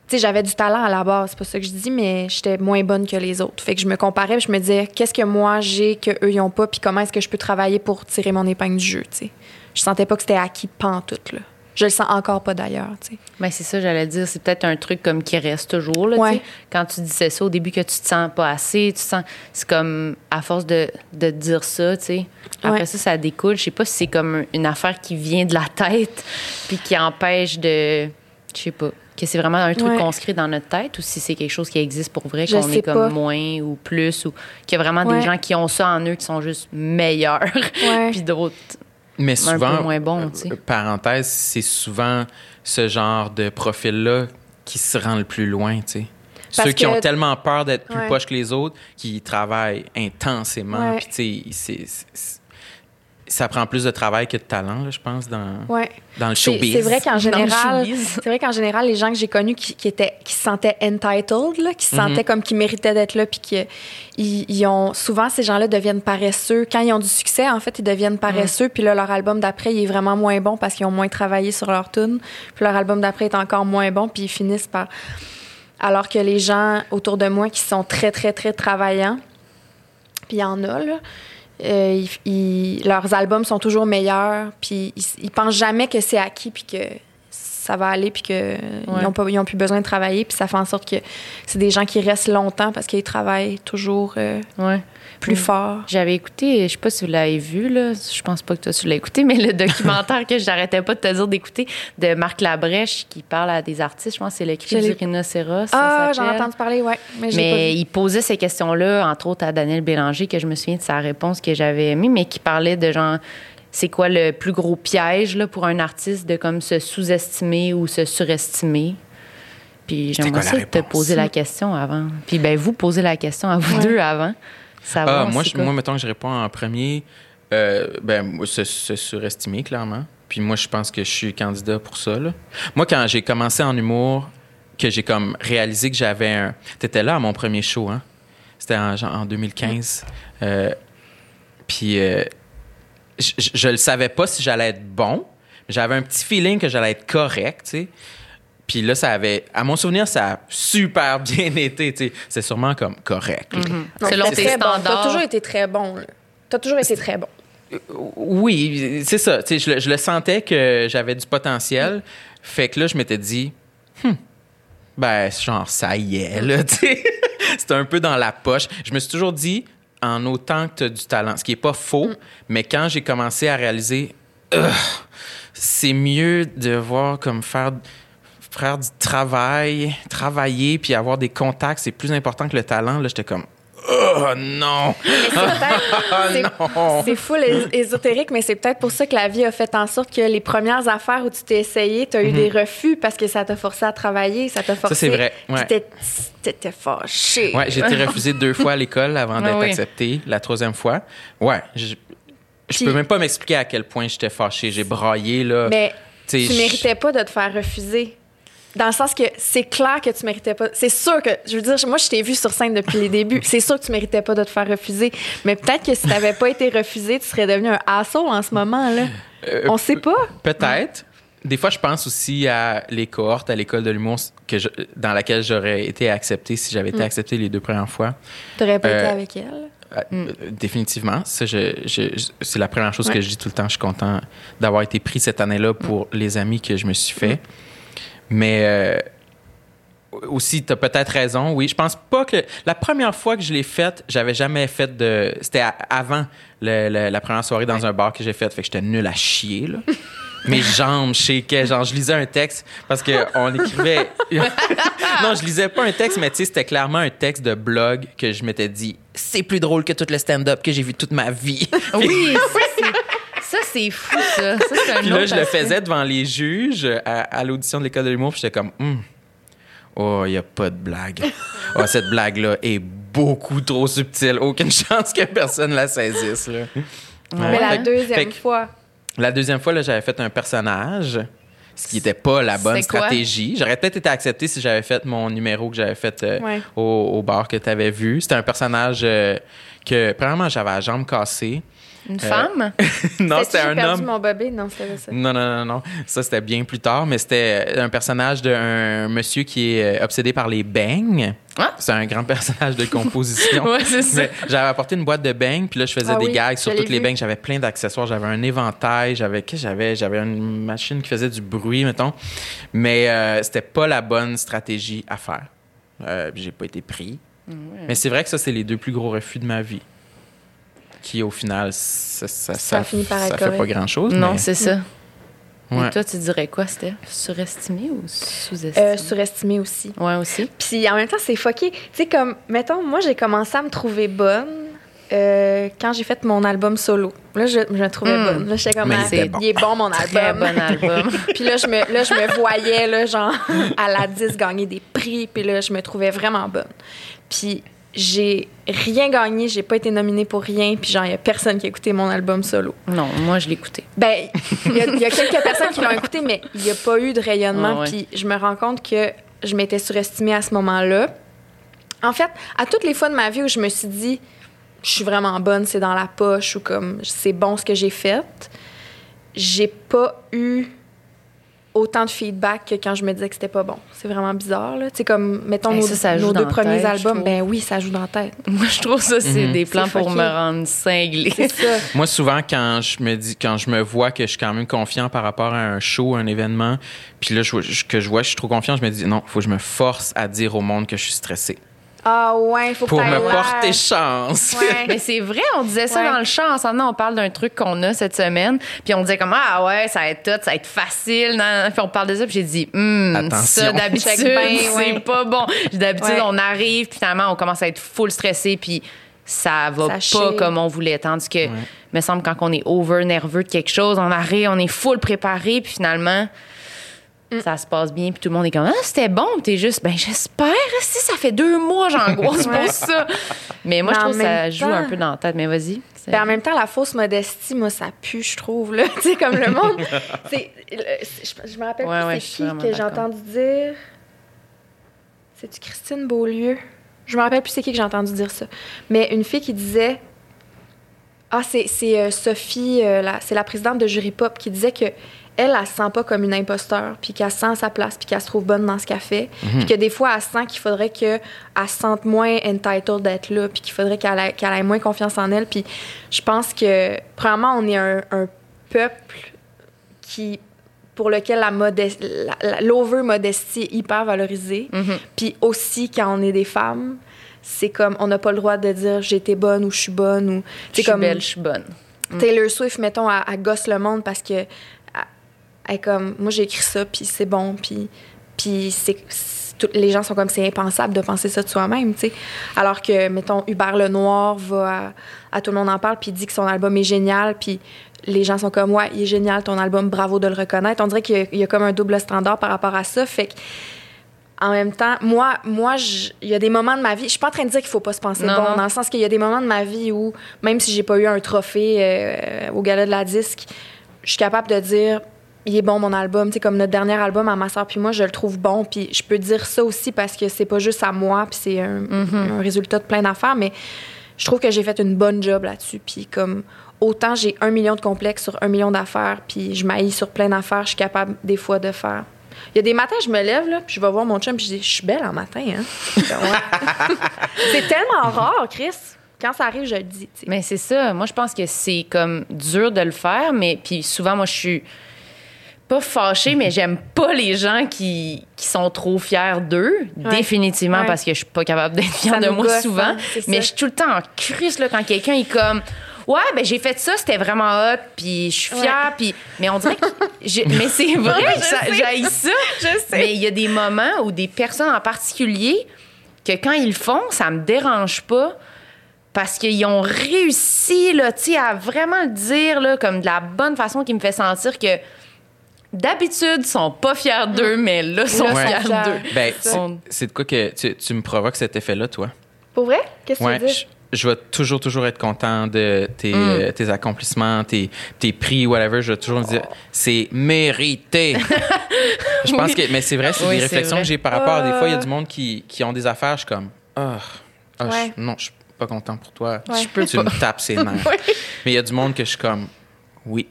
Sais, j'avais du talent à la base, c'est pas ça que je dis, mais j'étais moins bonne que les autres. Fait que je me comparais, puis je me disais qu'est-ce que moi j'ai que eux ils ont pas, puis comment est-ce que je peux travailler pour tirer mon épingle du jeu, tu sais. Je sentais pas que c'était acquis pantoute là. Je le sens encore pas d'ailleurs, tu sais. Ben, c'est ça, j'allais dire. C'est peut-être un truc comme qui reste toujours. Là, Ouais. Quand tu disais ça au début que tu te sens pas assez, tu sens. C'est comme à force de, de dire ça, tu sais. Après Ouais. ça, ça découle. Je sais pas si c'est comme une affaire qui vient de la tête puis qui empêche de. Je sais pas. Que c'est vraiment un truc Ouais. qu'on se crée dans notre tête ou si c'est quelque chose qui existe pour vrai, Je qu'on sais est comme pas. moins ou plus ou qu'il y a vraiment Ouais. des gens qui ont ça en eux qui sont juste meilleurs Ouais. puis d'autres. mais Un souvent peu moins bon, tu sais. euh, parenthèse c'est souvent ce genre de profil là qui se rend le plus loin tu sais Parce ceux qui ont tellement peur d'être plus Ouais. poches que les autres, qui travaillent intensément. Ouais. Puis, tu sais, c'est- ça prend plus de travail que de talent, là, je pense, dans, Ouais. dans le showbiz. c'est vrai qu'en général, c'est vrai qu'en général, les gens que j'ai connus qui, qui étaient, qui se sentaient entitled, là, qui se sentaient comme qu'ils méritaient d'être là, puis qu'ils ils ont souvent ces gens-là deviennent paresseux. Quand ils ont du succès, en fait, ils deviennent paresseux, puis là leur album d'après, il est vraiment moins bon parce qu'ils ont moins travaillé sur leur tune, puis leur album d'après est encore moins bon, puis ils finissent par. Alors que les gens autour de moi qui sont très très très travaillants, puis il y en a là. Euh, ils- ils- leurs albums sont toujours meilleurs, puis ils, ils pensent jamais que c'est acquis, puis que ça va aller, puis qu'ils n'ont pas, ils ont plus besoin de travailler, puis ça fait en sorte que c'est des gens qui restent longtemps parce qu'ils travaillent toujours euh, Ouais. plus Mm. fort. J'avais écouté, je sais pas si vous l'avez vu, là. Je pense pas que toi, tu l'as écouté, mais le documentaire que j'arrêtais pas de te dire d'écouter de Marc Labrèche qui parle à des artistes. Je pense que c'est le cri du rhinocéros. Ah, j'en ai entendu parler, ouais. Mais, je l'ai Mais pas vu. il posait ces questions-là, entre autres à Daniel Bélanger, que je me souviens de sa réponse que j'avais aimée, mais qui parlait de genre, c'est quoi le plus gros piège là, pour un artiste de comme se sous-estimer ou se surestimer? Puis j'aimerais ça la te poser la question avant. Puis ben vous posez la question à vous deux avant. savoir Ah, moi, je, moi, mettons que je réponds en premier, euh, ben, c'est surestimé, clairement. Puis moi, je pense que je suis candidat pour ça. là. Moi, quand j'ai commencé en humour, que j'ai comme réalisé que j'avais un... T'étais là à mon premier show, hein? C'était en, genre en 2015. Euh, puis euh, je, je, je le savais pas si j'allais être bon. mais J'avais un petit feeling que j'allais être correct, tu sais. Puis là, ça avait... À mon souvenir, ça a super bien été, tu sais. C'est sûrement comme correct. Non, Selon t'es bon. standards. T'as toujours été très bon. T'as toujours été très bon. Oui, c'est ça. Tu sais, je, le- je le sentais que j'avais du potentiel. Fait que là, je m'étais dit, Hmm, ben, genre, ça y est, là, tu sais. C'était un peu dans la poche. Je me suis toujours dit, en autant que tu as du talent, ce qui est pas faux, mais quand j'ai commencé à réaliser, c'est mieux de voir comme faire faire du travail, travailler puis avoir des contacts, c'est plus important que le talent. Là, j'étais comme, oh non! C'est és- ésotérique, mais c'est peut-être pour ça que la vie a fait en sorte que les premières affaires où tu t'es essayé, tu as eu des refus parce que ça t'a forcé à travailler, ça t'a forcé. c'est vrai, ouais. T'étais- fâché. Ouais, j'ai été refusé deux fois à l'école avant d'être oui. accepté. La troisième fois, ouais, je, je Puis- peux même pas m'expliquer à quel point j'étais fâché. J'ai braillé là. Mais Tu méritais pas de te faire refuser. Dans le sens que c'est clair que tu méritais pas. C'est sûr que, je veux dire, moi, je t'ai vu sur scène depuis les débuts. C'est sûr que tu méritais pas de te faire refuser. Mais peut-être que si t'avais pas été refusé, tu serais devenu un asshole en ce moment, là. Euh, On sait pas. Peut-être. Des fois, je pense aussi à les cohortes à l'école de l'humour que je- dans laquelle j'aurais été accepté si j'avais été Mm. accepté les deux premières fois. T'aurais pas Euh, été avec elle? Euh, euh, définitivement. Ça, je- je- je- c'est la première chose Ouais. que je dis tout le temps. Je suis content d'avoir été pris cette année-là pour les amis que je me suis fait. Mais euh, aussi, tu as peut-être raison. Oui, je pense pas que. La première fois que je l'ai faite, j'avais jamais fait de. C'était avant le- le- la première soirée dans un bar que j'ai faite. Fait que j'étais nul à chier, là. Mes jambes shakeaient. Genre, je lisais un texte parce qu'on écrivait. non, je lisais pas un texte, mais tu sais, c'était clairement un texte de blog que je m'étais dit c'est plus drôle que tout le stand-up que j'ai vu toute ma vie. Oui, c'est- c'est fou, ça. Ça, c'est un Puis là, autre je le faisais devant les juges à, à l'audition de l'école de l'humour, puis j'étais comme, Hum, oh, il n'y a pas de blague. Oh, cette blague-là est beaucoup trop subtile. Aucune chance que personne la saisisse. Là. Mais Ouais. la deuxième que fois. La deuxième fois, là, j'avais fait un personnage, ce qui n'était pas la bonne stratégie. J'aurais peut-être été accepté si j'avais fait mon numéro que j'avais fait euh, Ouais. au, au bar que tu avais vu. C'était un personnage euh, que, premièrement, j'avais la jambe cassée. Une Euh, femme? non, c'était un perdu homme. mon bébé? Non, c'était ça. Non, non, non, non. Ça, c'était bien plus tard, mais c'était un personnage d'un monsieur qui est euh, obsédé par les beignes. Ah. C'est un grand personnage de composition. Ouais, c'est ça. J'avais apporté une boîte de beignes, puis là, je faisais Ah des oui, gags sur toutes les beignes. J'avais plein d'accessoires. J'avais un éventail. J'avais, qu'est-ce que j'avais? J'avais une machine qui faisait du bruit, mettons. Mais euh, c'était pas la bonne stratégie à faire. Euh, j'ai pas été pris. Mais c'est vrai que ça, c'est les deux plus gros refus de ma vie. Qui, au final, ça, ça, Ça finit par ça être fait pas grand-chose. Non, mais- c'est ça. Ouais. Et toi, tu dirais quoi, Steph? Surestimé ou sous-estimé? Euh, surestimé aussi. Ouais, aussi. Puis en même temps, c'est fucké. Tu sais, comme, mettons, moi, j'ai commencé à me trouver bonne euh, quand j'ai fait mon album solo. Là, je, je me trouvais Mm. bonne. Là, j'étais comme, Mais ah, il était bon. il est bon, mon Très album. bon album. puis là je, me, là, je me voyais, là, genre, à la 10 gagner des prix. Puis là, je me trouvais vraiment bonne. Puis j'ai rien gagné, j'ai pas été nominée pour rien. Puis genre, il y a personne qui a écouté mon album solo. non, moi, je l'ai écouté. Ben, il y, a- il y a quelques personnes qui l'ont écouté, mais il n'y a pas eu de rayonnement. Ah ouais. Puis je me rends compte que je m'étais surestimée à ce moment-là. En fait, à toutes les fois de ma vie où je me suis dit, je suis vraiment bonne, c'est dans la poche ou comme c'est bon ce que j'ai fait, j'ai pas eu autant de feedback que quand je me disais que c'était pas bon. C'est vraiment bizarre, là. Tu sais, comme, mettons, Hey, nos, ça, ça joue nos dans deux premiers tête, albums, ben oui, ça joue dans la tête. Moi, je trouve ça, c'est Mhm. des plans pour fucké. me rendre cinglée. Moi, souvent, quand je me dis, quand je me vois que je suis quand même confiant par rapport à un show, un événement, puis là, je, je- que je vois que je suis trop confiant, je me dis, non, faut que je me force à dire au monde que je suis stressé. Ah ouais, faut Pour que me porter chance. Ouais. Mais c'est vrai, on disait ça Ouais. dans le chant. En s'en allant, on parle d'un truc qu'on a cette semaine. Puis on disait comme, ah ouais, ça va être tout, ça va être facile. Puis on parle de ça. Puis j'ai dit, hum, Attention. ça d'habitude, c'est pas bon. D'habitude, Ouais. on arrive, puis finalement, on commence à être full stressé. Puis ça va Ça pas comme on voulait. Tandis que, me semble, quand on est over nerveux de quelque chose, on arrive, on est full préparé. Puis finalement, ça se passe bien, puis tout le monde est comme, ah, c'était bon, t'es juste, ben, j'espère, si ça fait deux mois, j'angoisse pour ça. Mais moi, Mais je trouve que ça joue temps- un peu dans la tête, mais vas-y. Puis en même temps, la fausse modestie, moi, ça pue, je trouve, là. tu sais, comme le monde. je, je me rappelle Ouais, plus ouais, c'est qui que j'ai entendu dire. C'est-tu Christine Beaulieu? Je me rappelle plus c'est qui que j'ai entendu dire ça. Mais une fille qui disait. Ah, c'est c'est, euh, Sophie, euh, c'est la présidente de Jury Pop, qui disait que elle, elle se sent pas comme une imposteur, puis qu'elle se sent à sa place, puis qu'elle se trouve bonne dans ce qu'elle fait. Puis que des fois, elle sent qu'il faudrait qu'elle se sente moins entitled d'être là, puis qu'il faudrait qu'elle ait, moins confiance en elle. Puis je pense que, premièrement, on est un, un peuple qui pour lequel la modest- la- la- l'over-modestie est hyper valorisée. Mhm. Puis aussi, quand on est des femmes, c'est comme, on n'a pas le droit de dire été bonne ou je suis bonne ou... Je suis comme belle, je suis bonne. Taylor Swift, mettons, elle, elle gosse le monde parce que elle, elle est comme, moi j'ai écrit ça, puis c'est bon, puis puis c'est tout- les gens sont comme c'est impensable de penser ça de soi-même, tu sais. Alors que mettons Hubert Lenoir va à, à tout le monde en parle puis il dit que son album est génial, puis les gens sont comme ouais, il est génial ton album, bravo de le reconnaître. On dirait qu'il y a- il y, a comme un double standard par rapport à ça, fait que en même temps, moi, moi, il y a des moments de ma vie. Je suis pas en train de dire qu'il faut pas se penser Non, bon, dans le sens qu'il y a des moments de ma vie où, même si j'ai pas eu un trophée euh, au gala de la disque, je suis capable de dire, il est bon mon album. Sais, comme notre dernier album à ma soeur puis moi, je le trouve bon. Puis je peux dire ça aussi parce que c'est pas juste à moi, puis c'est un, un résultat de plein d'affaires, mais je trouve que j'ai fait une bonne job là-dessus. Puis comme autant j'ai un million de complexes sur un million d'affaires, puis je m'haïs sur plein d'affaires, je suis capable des fois de faire. Il y a des matins, je me lève, là, puis je vais voir mon chum, puis je dis, je suis belle en matin, hein. C'est tellement rare, Chris. Quand ça arrive, je le dis. Mais c'est ça. Moi, je pense que c'est comme dur de le faire, mais puis souvent, moi, je suis pas fâchée, mais j'aime pas les gens qui, qui sont trop fiers d'eux. Définitivement, Ouais. parce que je suis pas capable d'être fière Ça de moi gosse, souvent. hein, mais je suis tout le temps en cruce là, quand quelqu'un est comme. Ouais, ben j'ai fait ça, c'était vraiment hot, puis je suis fière, puis mais on dirait que j'ai- mais c'est vrai, je ça-. Je sais. Mais il y a des moments où des personnes en particulier que quand ils le font, ça me dérange pas parce qu'ils ont réussi là, à vraiment le dire là, comme de la bonne façon qui me fait sentir que d'habitude ils sont pas fiers d'eux, mais là ils sont Ouais. fiers d'eux. Ben, c'est- de quoi que tu, tu me provoques cet effet-là, toi? Pour vrai? Qu'est-ce que Ouais, tu veux dire? je, je vais toujours, toujours être content de tes, Mm. euh, tes accomplissements, tes, tes prix, whatever. Je vais toujours me dire, c'est mérité. je pense Oui. que, mais c'est vrai, c'est Oui, des réflexions vrai. que j'ai par rapport à des fois, il y a Euh. du monde qui, qui ont des affaires, je suis comme, ah, ah, Ouais. non, je suis pas content pour toi. Ouais. Je peux tu me tapes ses nerfs. Mais il y a du monde que je suis comme, oui.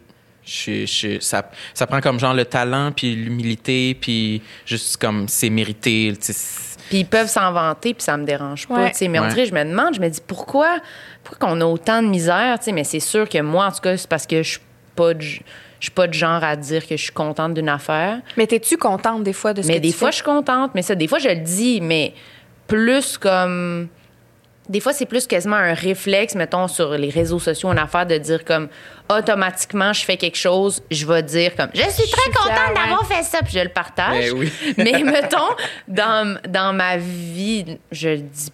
Je, je- ça, ça prend comme genre le talent, puis l'humilité, puis juste comme c'est mérité. Puis ils peuvent s'en vanter, puis ça me dérange pas. Ouais. tu sais. Mais on Ouais. dirait, je me demande, je me dis pourquoi, pourquoi qu'on a autant de misère. tu sais? Mais c'est sûr que moi, en tout cas, c'est parce que je suis pas de, je suis pas de genre à dire que je suis contente d'une affaire. Mais t'es-tu contente des fois de ce Mais que des tu fois, fais? je suis contente. Mais ça, des fois, je le dis, mais plus comme. Des fois, c'est plus quasiment un réflexe, mettons, sur les réseaux sociaux, une affaire de dire comme automatiquement, je fais quelque chose, je vais dire comme je suis très contente d'avoir fait ça, puis je le partage. Ben oui. mais mettons, dans, dans ma vie, je le dis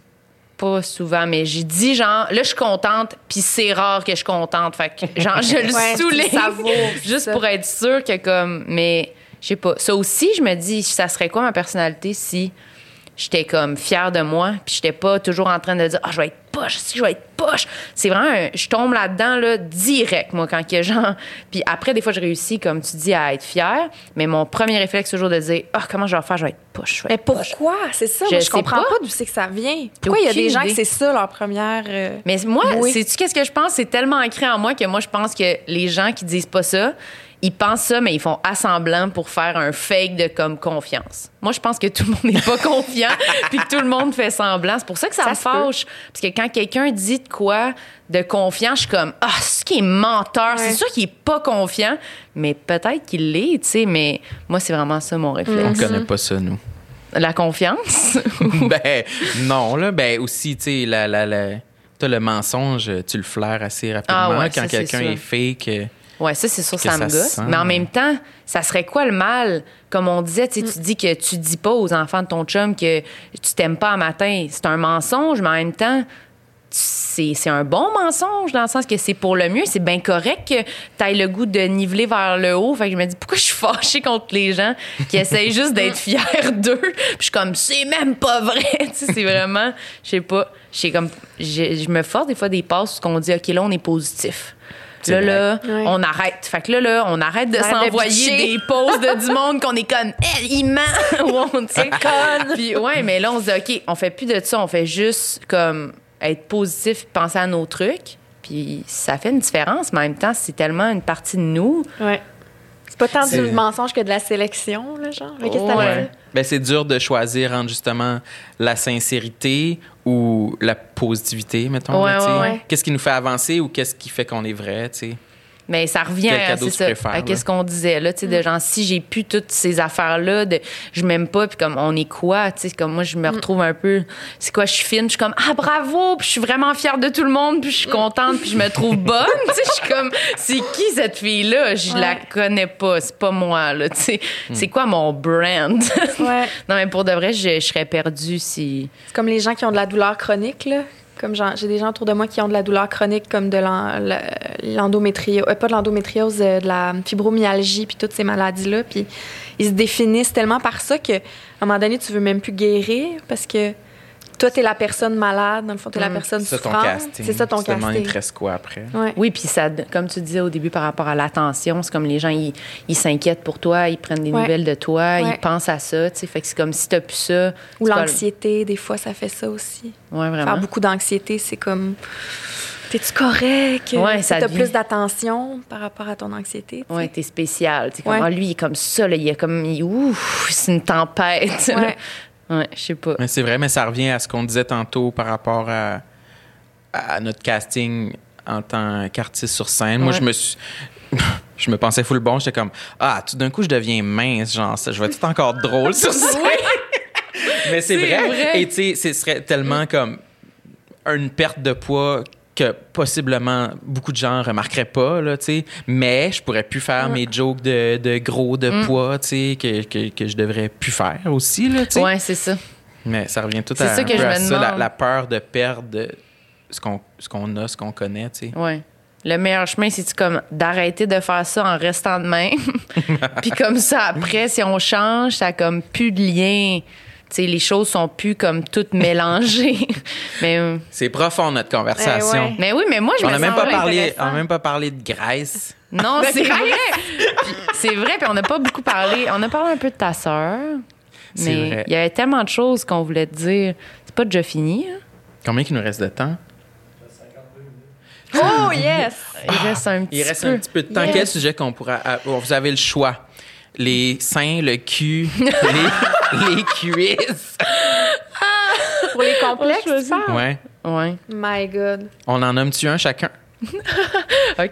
pas souvent, mais j'ai dit genre, là, je suis contente, puis c'est rare que je suis contente. Fait que, genre, je le Ouais, souligne. juste ça. pour être sûre que, comme, mais je sais pas. Ça aussi, je me dis, ça serait quoi ma personnalité si j'étais comme fière de moi, puis j'étais pas toujours en train de dire, ah, je vais être poche, si je vais être poche. C'est vraiment, un- je tombe là-dedans, là, direct, moi, quand il y a genre. Puis après, des fois, je réussis, comme tu dis, à être fière, mais mon premier réflexe, c'est toujours de dire, ah, comment je vais faire, je vais être poche. je vais Mais poche. pourquoi? C'est ça, Je moi, je comprends pas. pas, d'où c'est que ça vient. Pourquoi il y a des gens que c'est ça leur première. euh, Mais moi, Oui. sais-tu qu'est-ce que je pense? C'est tellement ancré en moi que moi, je pense que les gens qui disent pas ça, ils pensent ça, mais ils font assemblant pour faire un fake de comme confiance. Moi, je pense que tout le monde n'est pas confiant, puis que tout le monde fait semblant. C'est pour ça que ça, Ça me peut. fâche. Parce que quand quelqu'un dit de quoi de confiant, je suis comme, ah, c'est qui est menteur. Ouais. C'est sûr qu'il est pas confiant, mais peut-être qu'il l'est, tu sais. Mais moi, c'est vraiment ça mon On réflexe. connaît pas ça, nous. La confiance? ben, non, là. Ben, aussi, tu sais, la, la, le mensonge, tu le flaires assez rapidement. Ah ouais, quand quelqu'un est fake. Ouais, ça, c'est sûr, Que ça, ça me se gosse. sent. Mais en même temps, ça serait quoi le mal? Comme on disait, tu sais, tu dis que tu dis pas aux enfants de ton chum que tu t'aimes pas un matin. C'est un mensonge, mais en même temps, c'est c'est un bon mensonge dans le sens que c'est pour le mieux. C'est bien correct que tu aies le goût de niveler vers le haut. Fait que je me dis, pourquoi je suis fâchée contre les gens qui essayent juste d'être fiers d'eux? Puis je suis comme, c'est même pas vrai. Tu sais, c'est vraiment, je sais pas, j'ai comme, je je me force des fois des passes où on dit, OK, là, on est positif. Là, là, Ouais. on arrête. Fait que là, là, on arrête de s'envoyer des poses de du monde qu'on est comme, elle, il ment. Ou on, sais, Puis, ouais, mais là, on se dit, OK, on fait plus de ça. On fait juste comme être positif, penser à nos trucs. Puis ça fait une différence, mais en même temps, c'est tellement une partie de nous. Ouais. C'est pas tant du mensonge que de la sélection, là, genre. Mais qu'est-ce que Ouais. t'allais dire? Ben, c'est dur de choisir entre justement la sincérité ou la positivité, mettons. Ouais. Qu'est-ce qui nous fait avancer ou qu'est-ce qui fait qu'on est vrai, tu sais? Mais ça revient à qu'est-ce qu'on disait là, tu sais, de genre si j'ai plus toutes ces affaires là, de je m'aime pas, puis comme on est quoi, tu sais, comme moi je me retrouve un peu, c'est quoi, je suis fine, je suis comme ah bravo, puis je suis vraiment fière de tout le monde, puis je suis contente, puis je me trouve bonne, tu sais, je suis comme c'est qui cette fille là, je la connais pas, c'est pas moi là, tu sais, c'est quoi mon brand? Ouais. Non mais pour de vrai, je, je serais perdue si C'est comme les gens qui ont de la douleur chronique, là. Comme j'ai des gens autour de moi qui ont de la douleur chronique, comme de l'endométriose, euh, pas de l'endométriose, euh, de la fibromyalgie, puis toutes ces maladies-là. Ils se définissent tellement par ça qu'à un moment donné, tu veux même plus guérir parce que toi, t'es la personne malade, dans le fond, t'es la Mm. personne C'est ça ton souffrante. casting. C'est ça ton il casting. te reste quoi après? Ouais. Oui, puis ça, comme tu disais au début par rapport à l'attention, c'est comme les gens, ils ils s'inquiètent pour toi, ils prennent des Ouais. nouvelles de toi, Ouais. ils pensent à ça, tu sais. Fait que c'est comme si t'as plus ça. Ou pas- l'anxiété, des fois, ça fait ça aussi. Ouais, Faire vraiment. beaucoup d'anxiété, c'est comme. T'es-tu correct? Ouais, ça T'as devient- plus d'attention par rapport à ton anxiété. tu sais. Ouais, t'es spécial. Tu sais, comme, Ouais. ah, lui, il est comme ça, là, il est comme, il- ouf, c'est une tempête. Ouais. Ouais, je sais pas. Mais c'est vrai, mais ça revient à ce qu'on disait tantôt par rapport à, à notre casting en tant qu'artiste sur scène. Moi, je me suis. Je me pensais full bon. J'étais comme, ah, tout d'un coup, je deviens mince. Genre, je vais être encore drôle sur scène. Mais c'est C'est vrai. vrai. Et tu sais, ce serait tellement comme une perte de poids que possiblement beaucoup de gens remarqueraient pas, là. Mais je pourrais plus faire mes jokes de, de gros, de Mm. poids, que, que, que je devrais plus faire aussi, là, tu sais. Ouais, c'est ça. Mais ça revient tout à, ça que je à ça, la, demande. la peur de perdre ce qu'on a, ce qu'on connaît, tu sais. Ouais. Le meilleur chemin, c'est comme d'arrêter de faire ça en restant de même? Puis comme ça, après, si on change, ça a comme plus de lien. Les choses sont plus comme toutes mélangées. mais, euh, C'est profond notre conversation. Eh ouais. mais oui, mais moi, je On me n'a même pas parlé, on a même pas parlé de Grèce. Non, De c'est Grèce? vrai. C'est vrai, puis on n'a pas beaucoup parlé. On a parlé un peu de ta sœur. C'est Mais vrai. il y avait tellement de choses qu'on voulait te dire. C'est pas déjà fini. hein? Combien qu'il nous reste de temps? Oh, yes! Il reste un petit Il reste peu. un petit peu de temps. Yes. Quel sujet qu'on pourra ah, Vous avez le choix. Les seins, le cul, les, les cuisses. Pour les complexes, parles? Ouais. Ouais. My God. On en nomme-tu un chacun?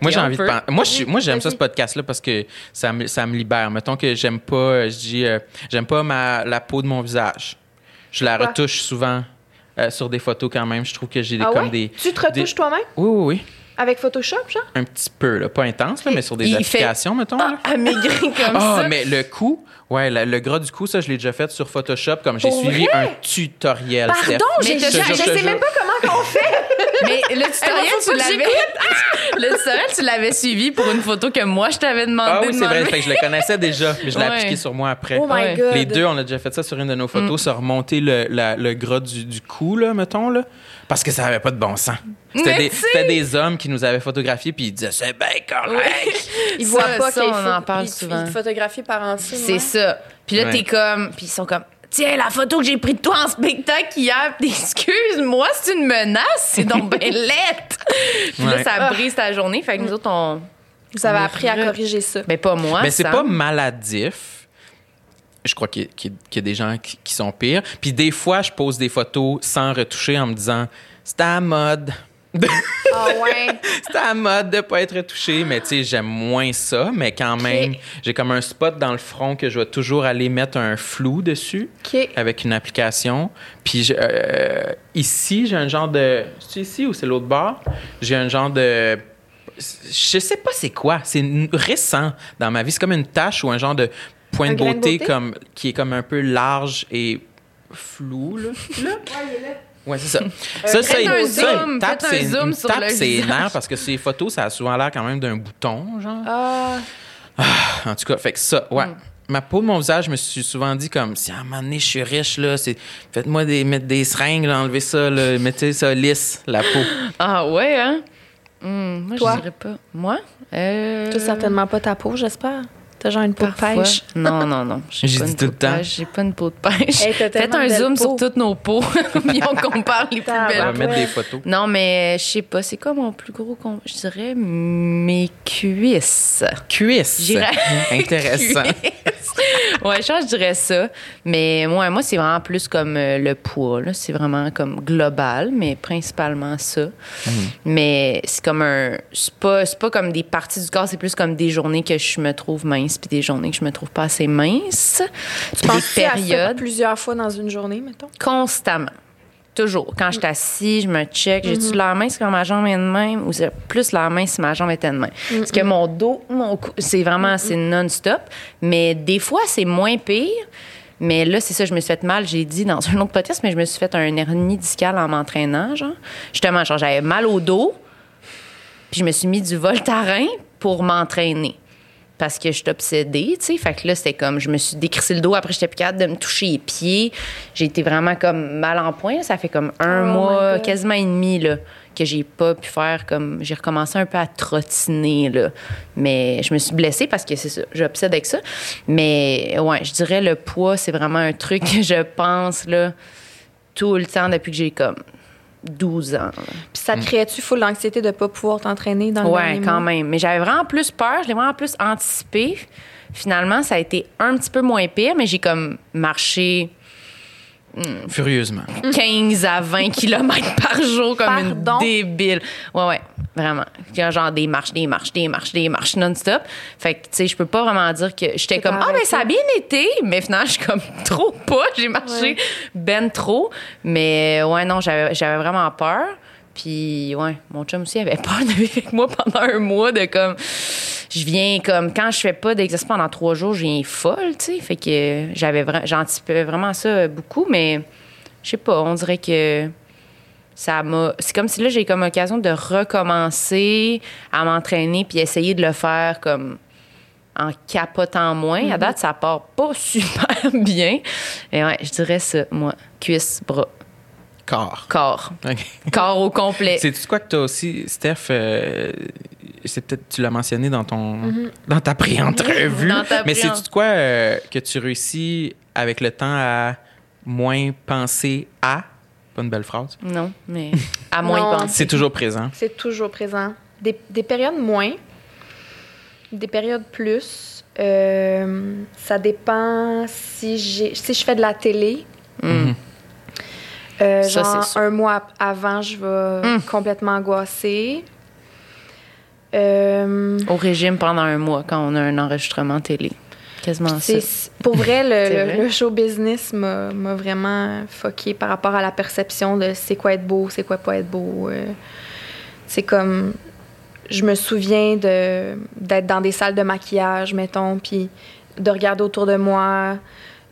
Moi, j'ai envie de peut. Moi, je suis- moi, j'aime ça, ce podcast-là, parce que ça me, ça me libère. Mettons que j'aime pas, je dis, euh, j'aime pas ma, la peau de mon visage. Je la retouche souvent euh, sur des photos quand même. Je trouve que j'ai des, Ah comme ouais? des. Tu te retouches des- toi-même? Oui, oui, oui. Avec Photoshop, genre? Un petit peu, là. Pas intense, là, mais sur des Il fait- applications, mettons. Ah, amaigri comme Ah, ça. mais le cou, ouais, la- le gras du cou, ça, je l'ai déjà fait sur Photoshop, comme j'ai suivi vrai? un tutoriel. Pardon, je, je je sais même pas comment qu'on fait. Mais le tutoriel, Eh, faut tu l'avais. le tutoriel, tu l'avais suivi pour une photo que moi, je t'avais demandé Ah oui, de c'est vrai. Fait que je le connaissais déjà, mais je l'ai Ouais. appliqué sur moi après. Oh my Ouais. God. Les deux, on a déjà fait ça sur une de nos photos, se remonter le, la- le gras du, du cou, là, mettons, là, parce que ça avait pas de bon sens. C'était Mais des, hommes qui nous avaient photographiés, puis ils disaient c'est bien correct. Ils Ça, voient pas ça, on faut- en parle ils- souvent. Ils te photographient par en dessous. C'est ouais. ça. Puis là, Ouais. t'es comme. Puis ils sont comme. Tiens, la photo que j'ai prise de toi en spectacle hier, excuse-moi, c'est une menace, c'est donc ben lettre. Puis là, ça brise ta journée. Fait que nous autres, on. Vous avez On appris à corriger ça. Ben, pas moi. Mais c'est pas maladif. Je crois qu'il y, a- y des gens qui, qui sont pires. Puis des fois, je pose des photos sans retoucher en me disant c'est à la mode. Ah ouais. C'est à la mode de pas être retouché, mais tu sais, j'aime moins ça. Mais quand même, j'ai comme un spot dans le front que je vais toujours aller mettre un flou dessus avec une application. Puis je- euh, ici, j'ai un genre de. C'est ici ou c'est l'autre bord? J'ai un genre de. Je sais pas c'est quoi. C'est récent dans ma vie. C'est comme une tache ou un genre de point Un de beauté, beauté? Comme, qui est comme un peu large et flou. Là. Là? Ouais, c'est ça. ça, ça, faites il- un ça, zoom, tape, faites un c'est- zoom sur tape le ses visage. nerfs parce que les photos, ça a souvent l'air quand même d'un bouton, genre. Ah, En tout cas, fait que ça, ouais. Mm. Ma peau mon visage, je me suis souvent dit comme si à un moment donné je suis riche là, c'est faites-moi des mettre des seringues, là, enlevez ça, là, mettez ça lisse la peau. Ah ouais, hein? Hmm, moi, Toi? je dirais pas. Moi? Euh... toi, certainement pas ta peau, j'espère. T'as genre une peau de pêche? Non, non, non. J'ai dit une tout peau le de temps. pêche. J'ai pas une peau de pêche. Hey, Faites un zoom sur toutes nos peaux, puis on compare les plus Ah, On va belles. mettre des photos. Non, mais je sais pas. C'est quoi mon plus gros... com- Je dirais mes cuisses. Cuisse. J'irais- Intéressant. ouais, je dirais ça. Mais moi, moi c'est vraiment plus comme euh, le poids. là. C'est vraiment comme global, mais principalement ça. Mhm. Mais c'est comme un. C'est pas, c'est pas comme des parties du corps, c'est plus comme des journées que je me trouve mince puis des journées que je me trouve pas assez mince. Tu des à périodes. plusieurs fois dans une journée, mettons? Constamment. Toujours. Quand je suis assis, je me check. Mhm. J'ai-tu l'air mince quand ma jambe est de même ou c'est plus l'air mince si ma jambe était de même? Parce que mon dos, mon cou, c'est vraiment, c'est non-stop. Mais des fois, c'est moins pire. Mais là, c'est ça, je me suis fait mal, j'ai dit dans un autre podcast, mais je me suis fait un hernie discale en m'entraînant, genre. Justement, genre, j'avais mal au dos, puis je me suis mis du Voltaren pour m'entraîner. Parce que je suis obsédée, tu sais. Fait que là, c'était comme, je me suis décrissé le dos. Après, j'étais plus capable de me toucher les pieds. J'ai été vraiment comme mal en point. Ça fait comme un Oh mois, quasiment et demi, là, que j'ai pas pu faire comme. J'ai recommencé un peu à trottiner, là. Mais je me suis blessée parce que c'est ça. J'obsède avec ça. Mais ouais, je dirais le poids, c'est vraiment un truc que je pense, là, tout le temps depuis que j'ai comme 12 ans. Puis ça te créait-tu full d'anxiété de pas pouvoir t'entraîner dans le Ouais, quand mois? même. Mais j'avais vraiment plus peur, je l'ai vraiment plus anticipé. Finalement, ça a été un petit peu moins pire, mais j'ai comme marché Furieusement. 15 à 20 km par jour comme Pardon? une débile. Ouais, ouais, vraiment. Genre des marches, des marches, des marches, des marches non-stop. Fait que, tu sais, je peux pas vraiment dire que j'étais comme, ah, ben avec ça a bien été, mais finalement, je suis comme trop pas. J'ai marché Ouais. ben trop. Mais ouais, non, j'avais j'avais vraiment peur. Puis, ouais, mon chum aussi avait peur de vivre avec moi pendant un mois de comme. Je viens comme. Quand je fais pas d'exercice pendant trois jours, je viens folle, tu sais. Fait que j'avais vra- j'anticipais vraiment ça beaucoup, mais je sais pas, on dirait que ça m'a. C'est comme si là, j'ai comme occasion de recommencer à m'entraîner puis essayer de le faire comme en capotant moins. À date, ça part pas super bien. Et ouais, je dirais ça, moi. Cuisse, bras, Corps. corps. Corps au complet. C'est-tu quoi que tu as aussi, Steph, euh, c'est peut-être, tu l'as mentionné dans ton, dans ta pré-entrevue, Dans ta mais c'est-tu de quoi euh, que tu réussis avec le temps à moins penser à, pas une belle phrase, Non, mais à moins Non. penser. c'est toujours présent. C'est toujours présent. Des, des périodes moins, des périodes plus. Euh, ça dépend si j'ai si je fais de la télé. Mm. Euh, Ça, genre un mois avant, je vais Mm. complètement angoisser. Euh, Au régime pendant un mois quand on a un enregistrement télé. Quasiment ça. pour vrai, le, C'est le- vrai? le show business m'a vraiment fucké par rapport à la perception de c'est quoi être beau, c'est quoi pas être beau. euh. c'est comme. Je me souviens de d'être dans des salles de maquillage, mettons, puis de regarder autour de moi,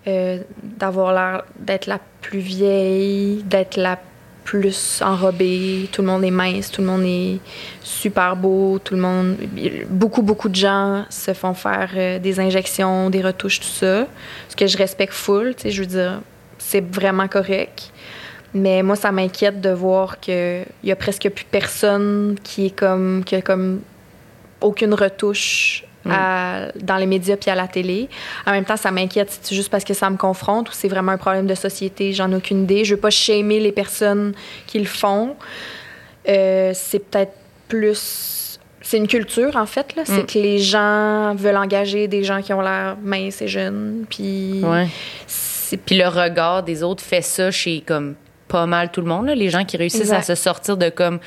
euh, d'avoir l'air d'être la plus vieille, d'être la plus enrobée. Tout le monde est mince, tout le monde est super beau, tout le monde. Beaucoup, beaucoup de gens se font faire euh, des injections, des retouches, tout ça. Ce que je respecte full, tu sais, je veux dire, c'est vraiment correct. Mais moi, ça m'inquiète de voir qu'il y a presque plus personne qui est comme. qui a comme aucune retouche à- dans les médias puis à la télé. En même temps, ça m'inquiète. C'est juste parce que ça me confronte ou c'est vraiment un problème de société? J'en ai aucune idée. Je veux pas shamer les personnes qui le font. Euh, c'est peut-être plus. C'est une culture, en fait. là. C'est Mm. que les gens veulent engager des gens qui ont l'air minces et jeunes. Puis. Ouais. Puis le regard des autres fait ça chez comme pas mal tout le monde. là. Les gens qui réussissent à se sortir de comme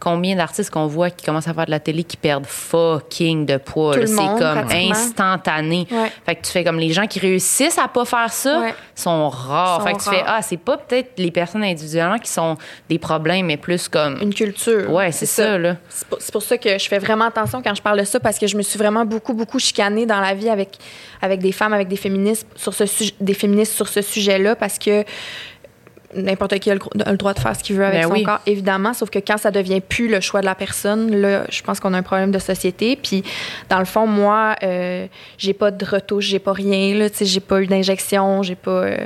combien d'artistes qu'on voit qui commencent à faire de la télé qui perdent fucking de poids. C'est comme instantané. Ouais. Fait que tu fais comme les gens qui réussissent à pas faire ça Ouais. sont rares. Sont fait que tu fais ah c'est pas peut-être les personnes individuellement qui sont des problèmes mais plus comme Une culture. ouais c'est ça. là. C'est pour, ça que je fais vraiment attention quand je parle de ça parce que je me suis vraiment beaucoup, beaucoup chicanée dans la vie avec, avec des femmes, avec des féministes sur ce, sujet- des féministes sur ce sujet-là parce que n'importe qui a le, gro- a le droit de faire ce qu'il veut avec Ben son oui. corps, évidemment. Sauf que quand ça devient plus le choix de la personne, là, je pense qu'on a un problème de société. Puis, dans le fond, moi, euh, j'ai pas de retouche, j'ai pas rien, là. Tu sais, j'ai pas eu d'injection, j'ai pas. euh,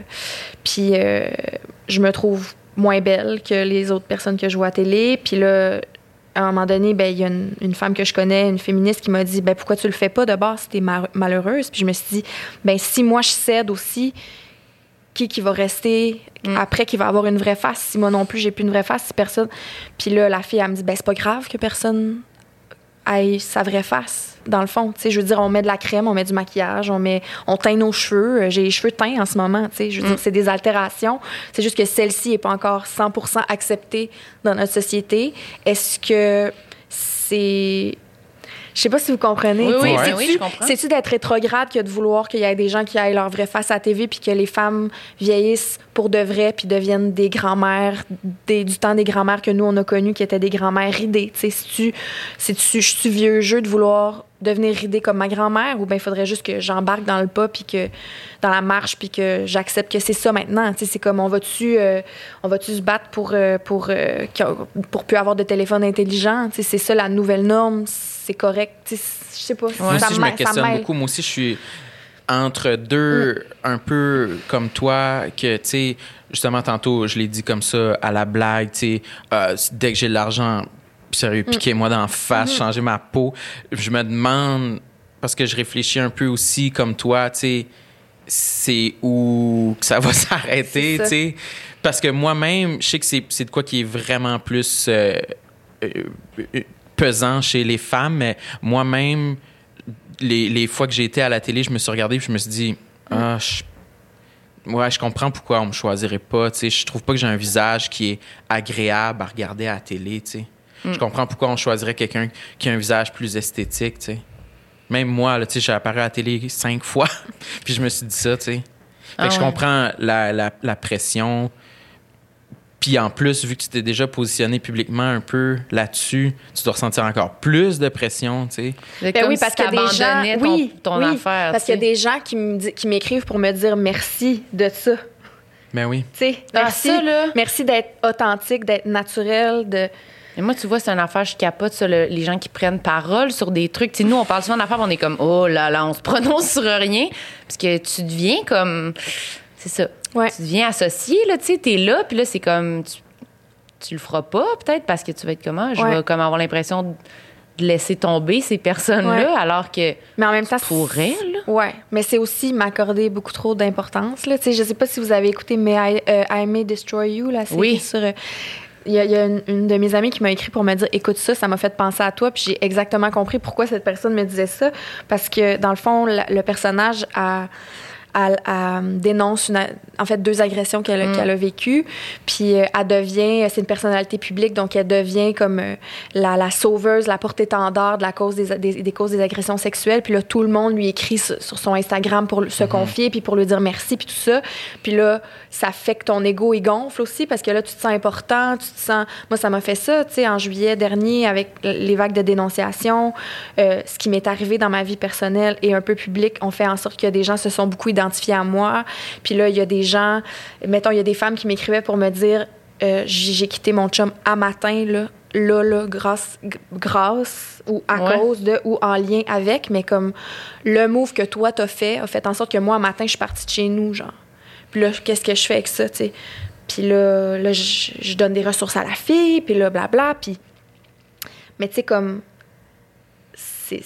puis, euh, je me trouve moins belle que les autres personnes que je vois à télé. Puis là, à un moment donné, ben, il y a une, une femme que je connais, une féministe, qui m'a dit ben, Pourquoi tu le fais pas? De base si t'es ma- malheureuse Puis je me suis dit ben, Si moi je cède aussi, qui, qui va rester Mm. après, qui va avoir une vraie face Si moi non plus, j'ai plus une vraie face, si personne. Puis là, la fille, elle me dit ben, C'est pas grave que personne ait sa vraie face, dans le fond. Tu sais, je veux dire, on met de la crème, on met du maquillage, on, met, on teint nos cheveux. Euh, J'ai les cheveux teints en ce moment. Tu sais, je veux dire, c'est des altérations. C'est juste que celle-ci n'est pas encore 100% acceptée dans notre société. Est-ce que c'est. Je sais pas si vous comprenez. Oui, oui, Tu Ouais. oui, je comprends. C'est-tu d'être rétrograde que de vouloir qu'il y ait des gens qui aient leur vraie face à la TV puis que les femmes vieillissent pour de vrai puis deviennent des grands-mères des, du temps des grands-mères que nous on a connues qui étaient des grands-mères ridées? Tu sais, c'est-tu c'est-tu je suis vieux jeu de vouloir devenir ridée comme ma grand-mère ou bien il faudrait juste que j'embarque dans le pas puis que dans la marche puis que j'accepte que c'est ça maintenant? Tu sais, c'est comme on va-tu euh, on va-tu se battre pour euh, pour euh, pour plus avoir de téléphone intelligent. Tu sais, c'est ça la nouvelle norme. C'est correct. Je sais pas. Moi ça aussi, je me questionne beaucoup. Moi aussi, je suis entre deux, un peu comme toi, que, tu sais, justement, tantôt, je l'ai dit comme ça, à la blague, tu sais, euh, dès que j'ai de l'argent, sérieux, piquez-moi dans la face, changez ma peau. Je me demande, parce que je réfléchis un peu aussi comme toi, tu sais, c'est où que ça va s'arrêter, tu sais. Parce que moi-même, je sais que c'est c'est de quoi qui est vraiment plus euh, euh, pesant chez les femmes, mais moi-même, les, les fois que j'ai été à la télé, je me suis regardé et je me suis dit, ah, je, ouais, je comprends pourquoi on me choisirait pas. Tu sais, je trouve pas que j'ai un visage qui est agréable à regarder à la télé. Tu sais. Je comprends pourquoi on choisirait quelqu'un qui a un visage plus esthétique. Tu sais. Même moi, là, tu sais, j'ai apparu à la télé cinq fois, puis je me suis dit ça. Tu sais. Fait Ah que je ouais. comprends la, la, la pression. Puis en plus, vu que tu t'es déjà positionné publiquement un peu là-dessus, tu dois ressentir encore plus de pression, tu sais. Ben comme oui, si parce qu'il y a des gens, ton, oui, ton oui, affaire. parce tu qu'il y a des gens qui me di- qui m'écrivent pour me dire merci de ça. Tu Ben oui. sais, Ah, merci, ça, là. merci d'être authentique, d'être naturel, de Mais moi, tu vois, c'est une affaire, je capote sur le- les gens qui prennent parole sur des trucs. Tu sais, nous, on parle souvent d'affaires, on est comme, oh là là, on se prononce sur rien. Parce que tu deviens comme. C'est ça. Ouais. Tu deviens associé, là, tu sais, t'es là, puis là, c'est comme. Tu, tu le feras pas, peut-être, parce que tu vas être comment? Je Ouais. vais comme avoir l'impression de laisser tomber ces personnes-là, Ouais. alors que. mais en même temps Tu pourrais, là. Ouais, mais c'est aussi m'accorder beaucoup trop d'importance là, tu sais, je sais pas si vous avez écouté May I, euh, I May Destroy You la série Oui. sur euh, il y a, il y a une, une de mes amies qui m'a écrit pour me dire écoute ça, ça m'a fait penser à toi, puis j'ai exactement compris pourquoi cette personne me disait ça parce que dans le fond la- le personnage a elle, elle dénonce une, en fait deux agressions qu'elle Mm. a vécues. Puis euh, elle devient, c'est une personnalité publique, donc elle devient comme euh, la, la sauveuse, la porte-étendard de la cause des, des, des causes des agressions sexuelles. Puis là, tout le monde lui écrit sur, sur son Instagram pour se confier, puis pour lui dire merci, puis tout ça. Puis là, ça fait que ton ego, il gonfle aussi, parce que là, tu te sens important, tu te sens... Moi, ça m'a fait ça, tu sais, en juillet dernier, avec les vagues de dénonciation, euh, ce qui m'est arrivé dans ma vie personnelle et un peu publique, on fait en sorte que des gens se sont beaucoup identifiés à moi. Puis là, il y a des gens, mettons, il y a des femmes qui m'écrivaient pour me dire euh, j'ai quitté mon chum à matin, là, là, là, grâce, grâce ou à Ouais. cause de ou en lien avec, mais comme le move que toi t'as fait a fait en sorte que moi, à matin, je suis partie de chez nous, genre. Puis là, qu'est-ce que je fais avec ça, tu sais? Puis là, là je, je donne des ressources à la fille, puis là, blabla, puis... Mais tu sais, comme... C'est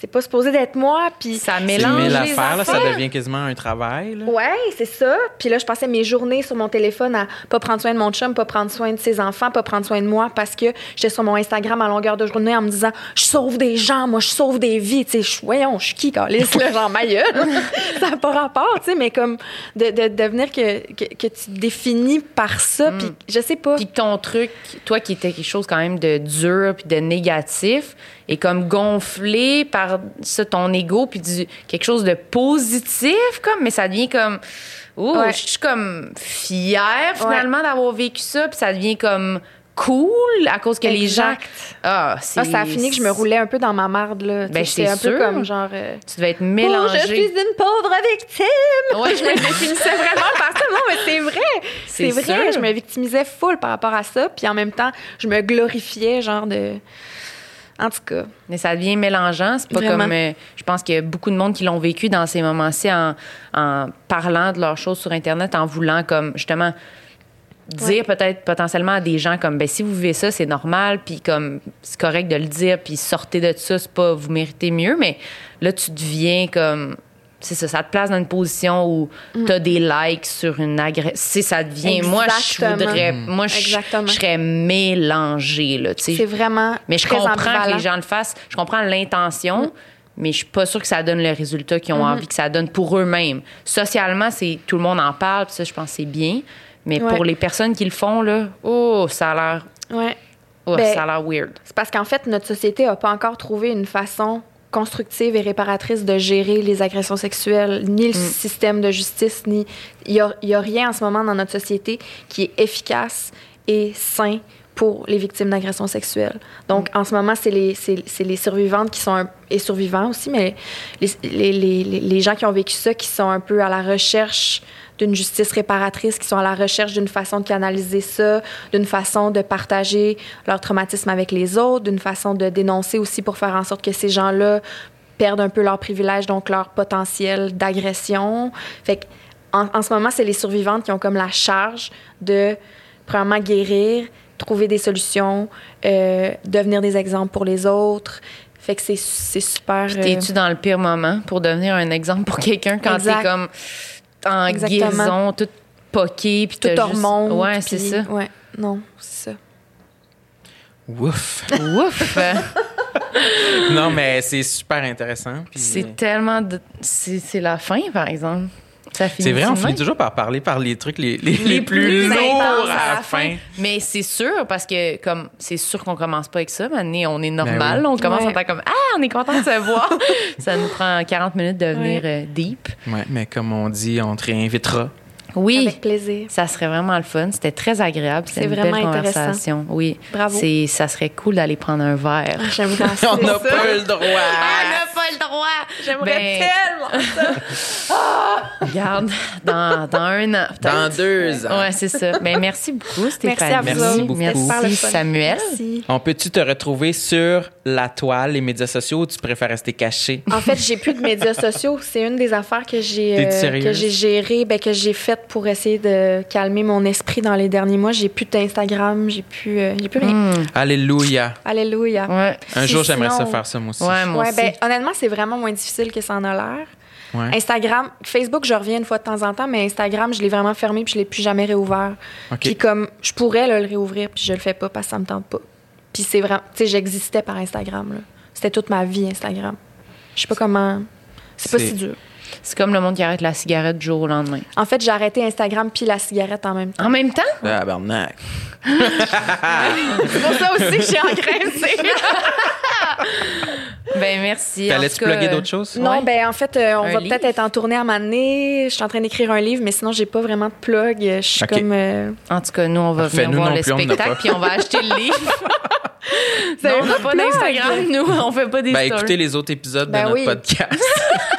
c'est- pas supposé d'être moi, puis... Ça mélange les affaires, là, ça devient quasiment un travail. Là. Ouais, c'est ça. Puis là, je passais mes journées sur mon téléphone à pas prendre soin de mon chum, pas prendre soin de ses enfants, pas prendre soin de moi parce que j'étais sur mon Instagram à longueur de journée en me disant je sauve des gens, moi je sauve des vies, tu sais, voyons, je suis qui Carlis là, genre ma gueule. ça n'a pas rapport, tu sais, mais comme de, de devenir que, que, que tu te définis par ça, puis je sais pas. Puis que ton truc, toi qui étais quelque chose quand même de dur puis de négatif, est comme gonflé par ça, ton ego, puis du, quelque chose de positif, comme, mais ça devient comme. Ouh, Ouais. je suis comme fière finalement d'avoir vécu ça, puis ça devient comme cool à cause que les gens. Ah, c'est. Ah, ça a fini que je me roulais un peu dans ma marde, là. Ben, c'est un peu comme genre. euh, Tu devais être Oh, mélangé. je suis une pauvre victime! Ouais, je me définissais vraiment par ça. Non, mais c'est vrai. C'est C'est vrai. sûr. Je me victimisais full par rapport à ça. Puis en même temps, je me glorifiais, genre de. En tout cas. Mais ça devient mélangeant. C'est pas Vraiment. comme. euh, je pense qu'il y a beaucoup de monde qui l'ont vécu dans ces moments-ci en, en parlant de leurs choses sur Internet, en voulant, comme, justement, dire peut-être potentiellement à des gens comme ben si vous vivez ça c'est normal puis comme c'est correct de le dire puis sortez de ça c'est pas vous méritez mieux mais là tu deviens comme c'est ça ça te place dans une position où tu as des likes sur une agression ça devient moi je voudrais moi je, serais mélangée là tu sais C'est vraiment. mais je comprends que les gens le fassent. Je comprends l'intention, mais je suis pas sûre que ça donne le résultat qu'ils ont Mm-hmm. envie que ça donne pour eux-mêmes. Socialement, c'est tout le monde en parle, puis ça, je pense que c'est bien. Mais Ouais. pour les personnes qui le font, là, oh, ça a l'air, Ouais. oh, Ben, ça a l'air weird. C'est parce qu'en fait, notre société n'a pas encore trouvé une façon constructive et réparatrice de gérer les agressions sexuelles, ni le système de justice, ni... Il n'y a, y a rien en ce moment dans notre société qui est efficace et sain pour les victimes d'agressions sexuelles. Donc, en ce moment, c'est les, c'est, c'est les survivantes qui sont... un- et survivants aussi, mais les, les- les gens qui ont vécu ça, qui sont un peu à la recherche d'une justice réparatrice, qui sont à la recherche d'une façon de canaliser ça, d'une façon de partager leur traumatisme avec les autres, d'une façon de dénoncer aussi pour faire en sorte que ces gens-là perdent un peu leur privilège, donc leur potentiel d'agression. Fait que, en, en ce moment, c'est les survivantes qui ont comme la charge de, premièrement, guérir, trouver des solutions, euh, devenir des exemples pour les autres. Fait que c'est super... Puis euh, t'es-tu dans le pire moment pour devenir un exemple pour quelqu'un quand t'es comme en Exactement. guérison, toute poquée, puis tout t'as juste- hormone. Ouais, c'est ça. Ouais, non, c'est ça. Ouf. Ouf! non, mais c'est super intéressant. puis, euh, c'est tellement... de- C'est c'est la fin, par exemple. C'est vrai, on finit toujours par parler par les trucs les, les, les plus, lourds intenses à la fin. Mais c'est sûr, parce que comme c'est sûr qu'on commence pas avec ça, mais on est normal. Ben oui. On commence Ouais. en tant comme Ah, on est content de se voir. ça nous prend 40 minutes de venir Ouais. euh, deep. Ouais, mais comme on dit, on te réinvitera. Oui. Avec plaisir. Ça serait vraiment le fun. C'était très agréable. C'était une vraiment belle conversation. Oui. Bravo. C'est, ça serait cool d'aller prendre un verre. J'aimerais assez on n'a pas le droit. n'a pas le droit. J'aimerais Ben, tellement ça. Regarde, dans, dans un an. Dans deux ans. Ouais, c'est ça. Ben, merci beaucoup, Stéphanie. Merci à vous Merci beaucoup. Merci. Samuel. Merci. On peut-tu te retrouver sur la toile, les médias sociaux, ou tu préfères rester caché? En fait, j'ai plus de médias sociaux. C'est une des affaires que j'ai euh, sérieuse? que j'ai gérées, ben, que j'ai faites pour essayer de calmer mon esprit dans les derniers mois. J'ai plus d'Instagram, j'ai plus, euh, j'ai plus rien. Hmm. Alléluia. Alléluia. Ouais. Un jour, j'aimerais ça faire ça, moi aussi. Ouais, moi Ouais, aussi. ben, honnêtement, c'est vraiment moins difficile que ça en a l'air. Ouais. Instagram, Facebook, je reviens une fois de temps en temps, mais Instagram, je l'ai vraiment fermé puis je l'ai plus jamais réouvert. OK. Puis comme je pourrais là, le réouvrir puis je le fais pas parce que ça me tente pas. Puis c'est vraiment, tu sais, j'existais par Instagram. C'était toute ma vie Instagram. Je sais pas comment. C'est pas si dur. C'est comme le monde qui arrête la cigarette du jour au lendemain. En fait, j'ai arrêté Instagram puis la cigarette en même temps. En même temps? Ah, Tabarnak. C'est pour ça aussi que j'ai engraissé. Ben, merci. En T'allais-tu tout cas, plugger euh, d'autres choses? non, Ouais. ben en fait, euh, on Un va peut-être être en tournée à un moment donné. Je suis en train d'écrire un livre, mais sinon j'ai pas vraiment de plug. Je suis comme. euh, En tout cas, nous, on va Parfait, venir nous voir le plus, spectacle, puis on va acheter le livre. Avez non, on n'a pas d'Instagram, nous. On fait pas des Ben, stories. écoutez les autres épisodes Ben de notre oui. podcast.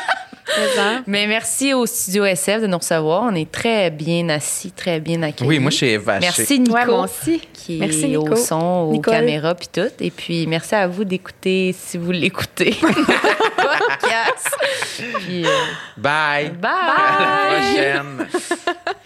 Mais merci au Studio SF de nous recevoir. On est très bien assis, très bien accueillis. oui, moi, je suis évaché. Merci, Nico. Ouais, moi aussi. qui Merci, est Nico. au son, aux Nicole. caméras puis tout. Et puis merci à vous d'écouter si vous l'écoutez. Podcast. Puis, euh, Bye. bye. À la prochaine.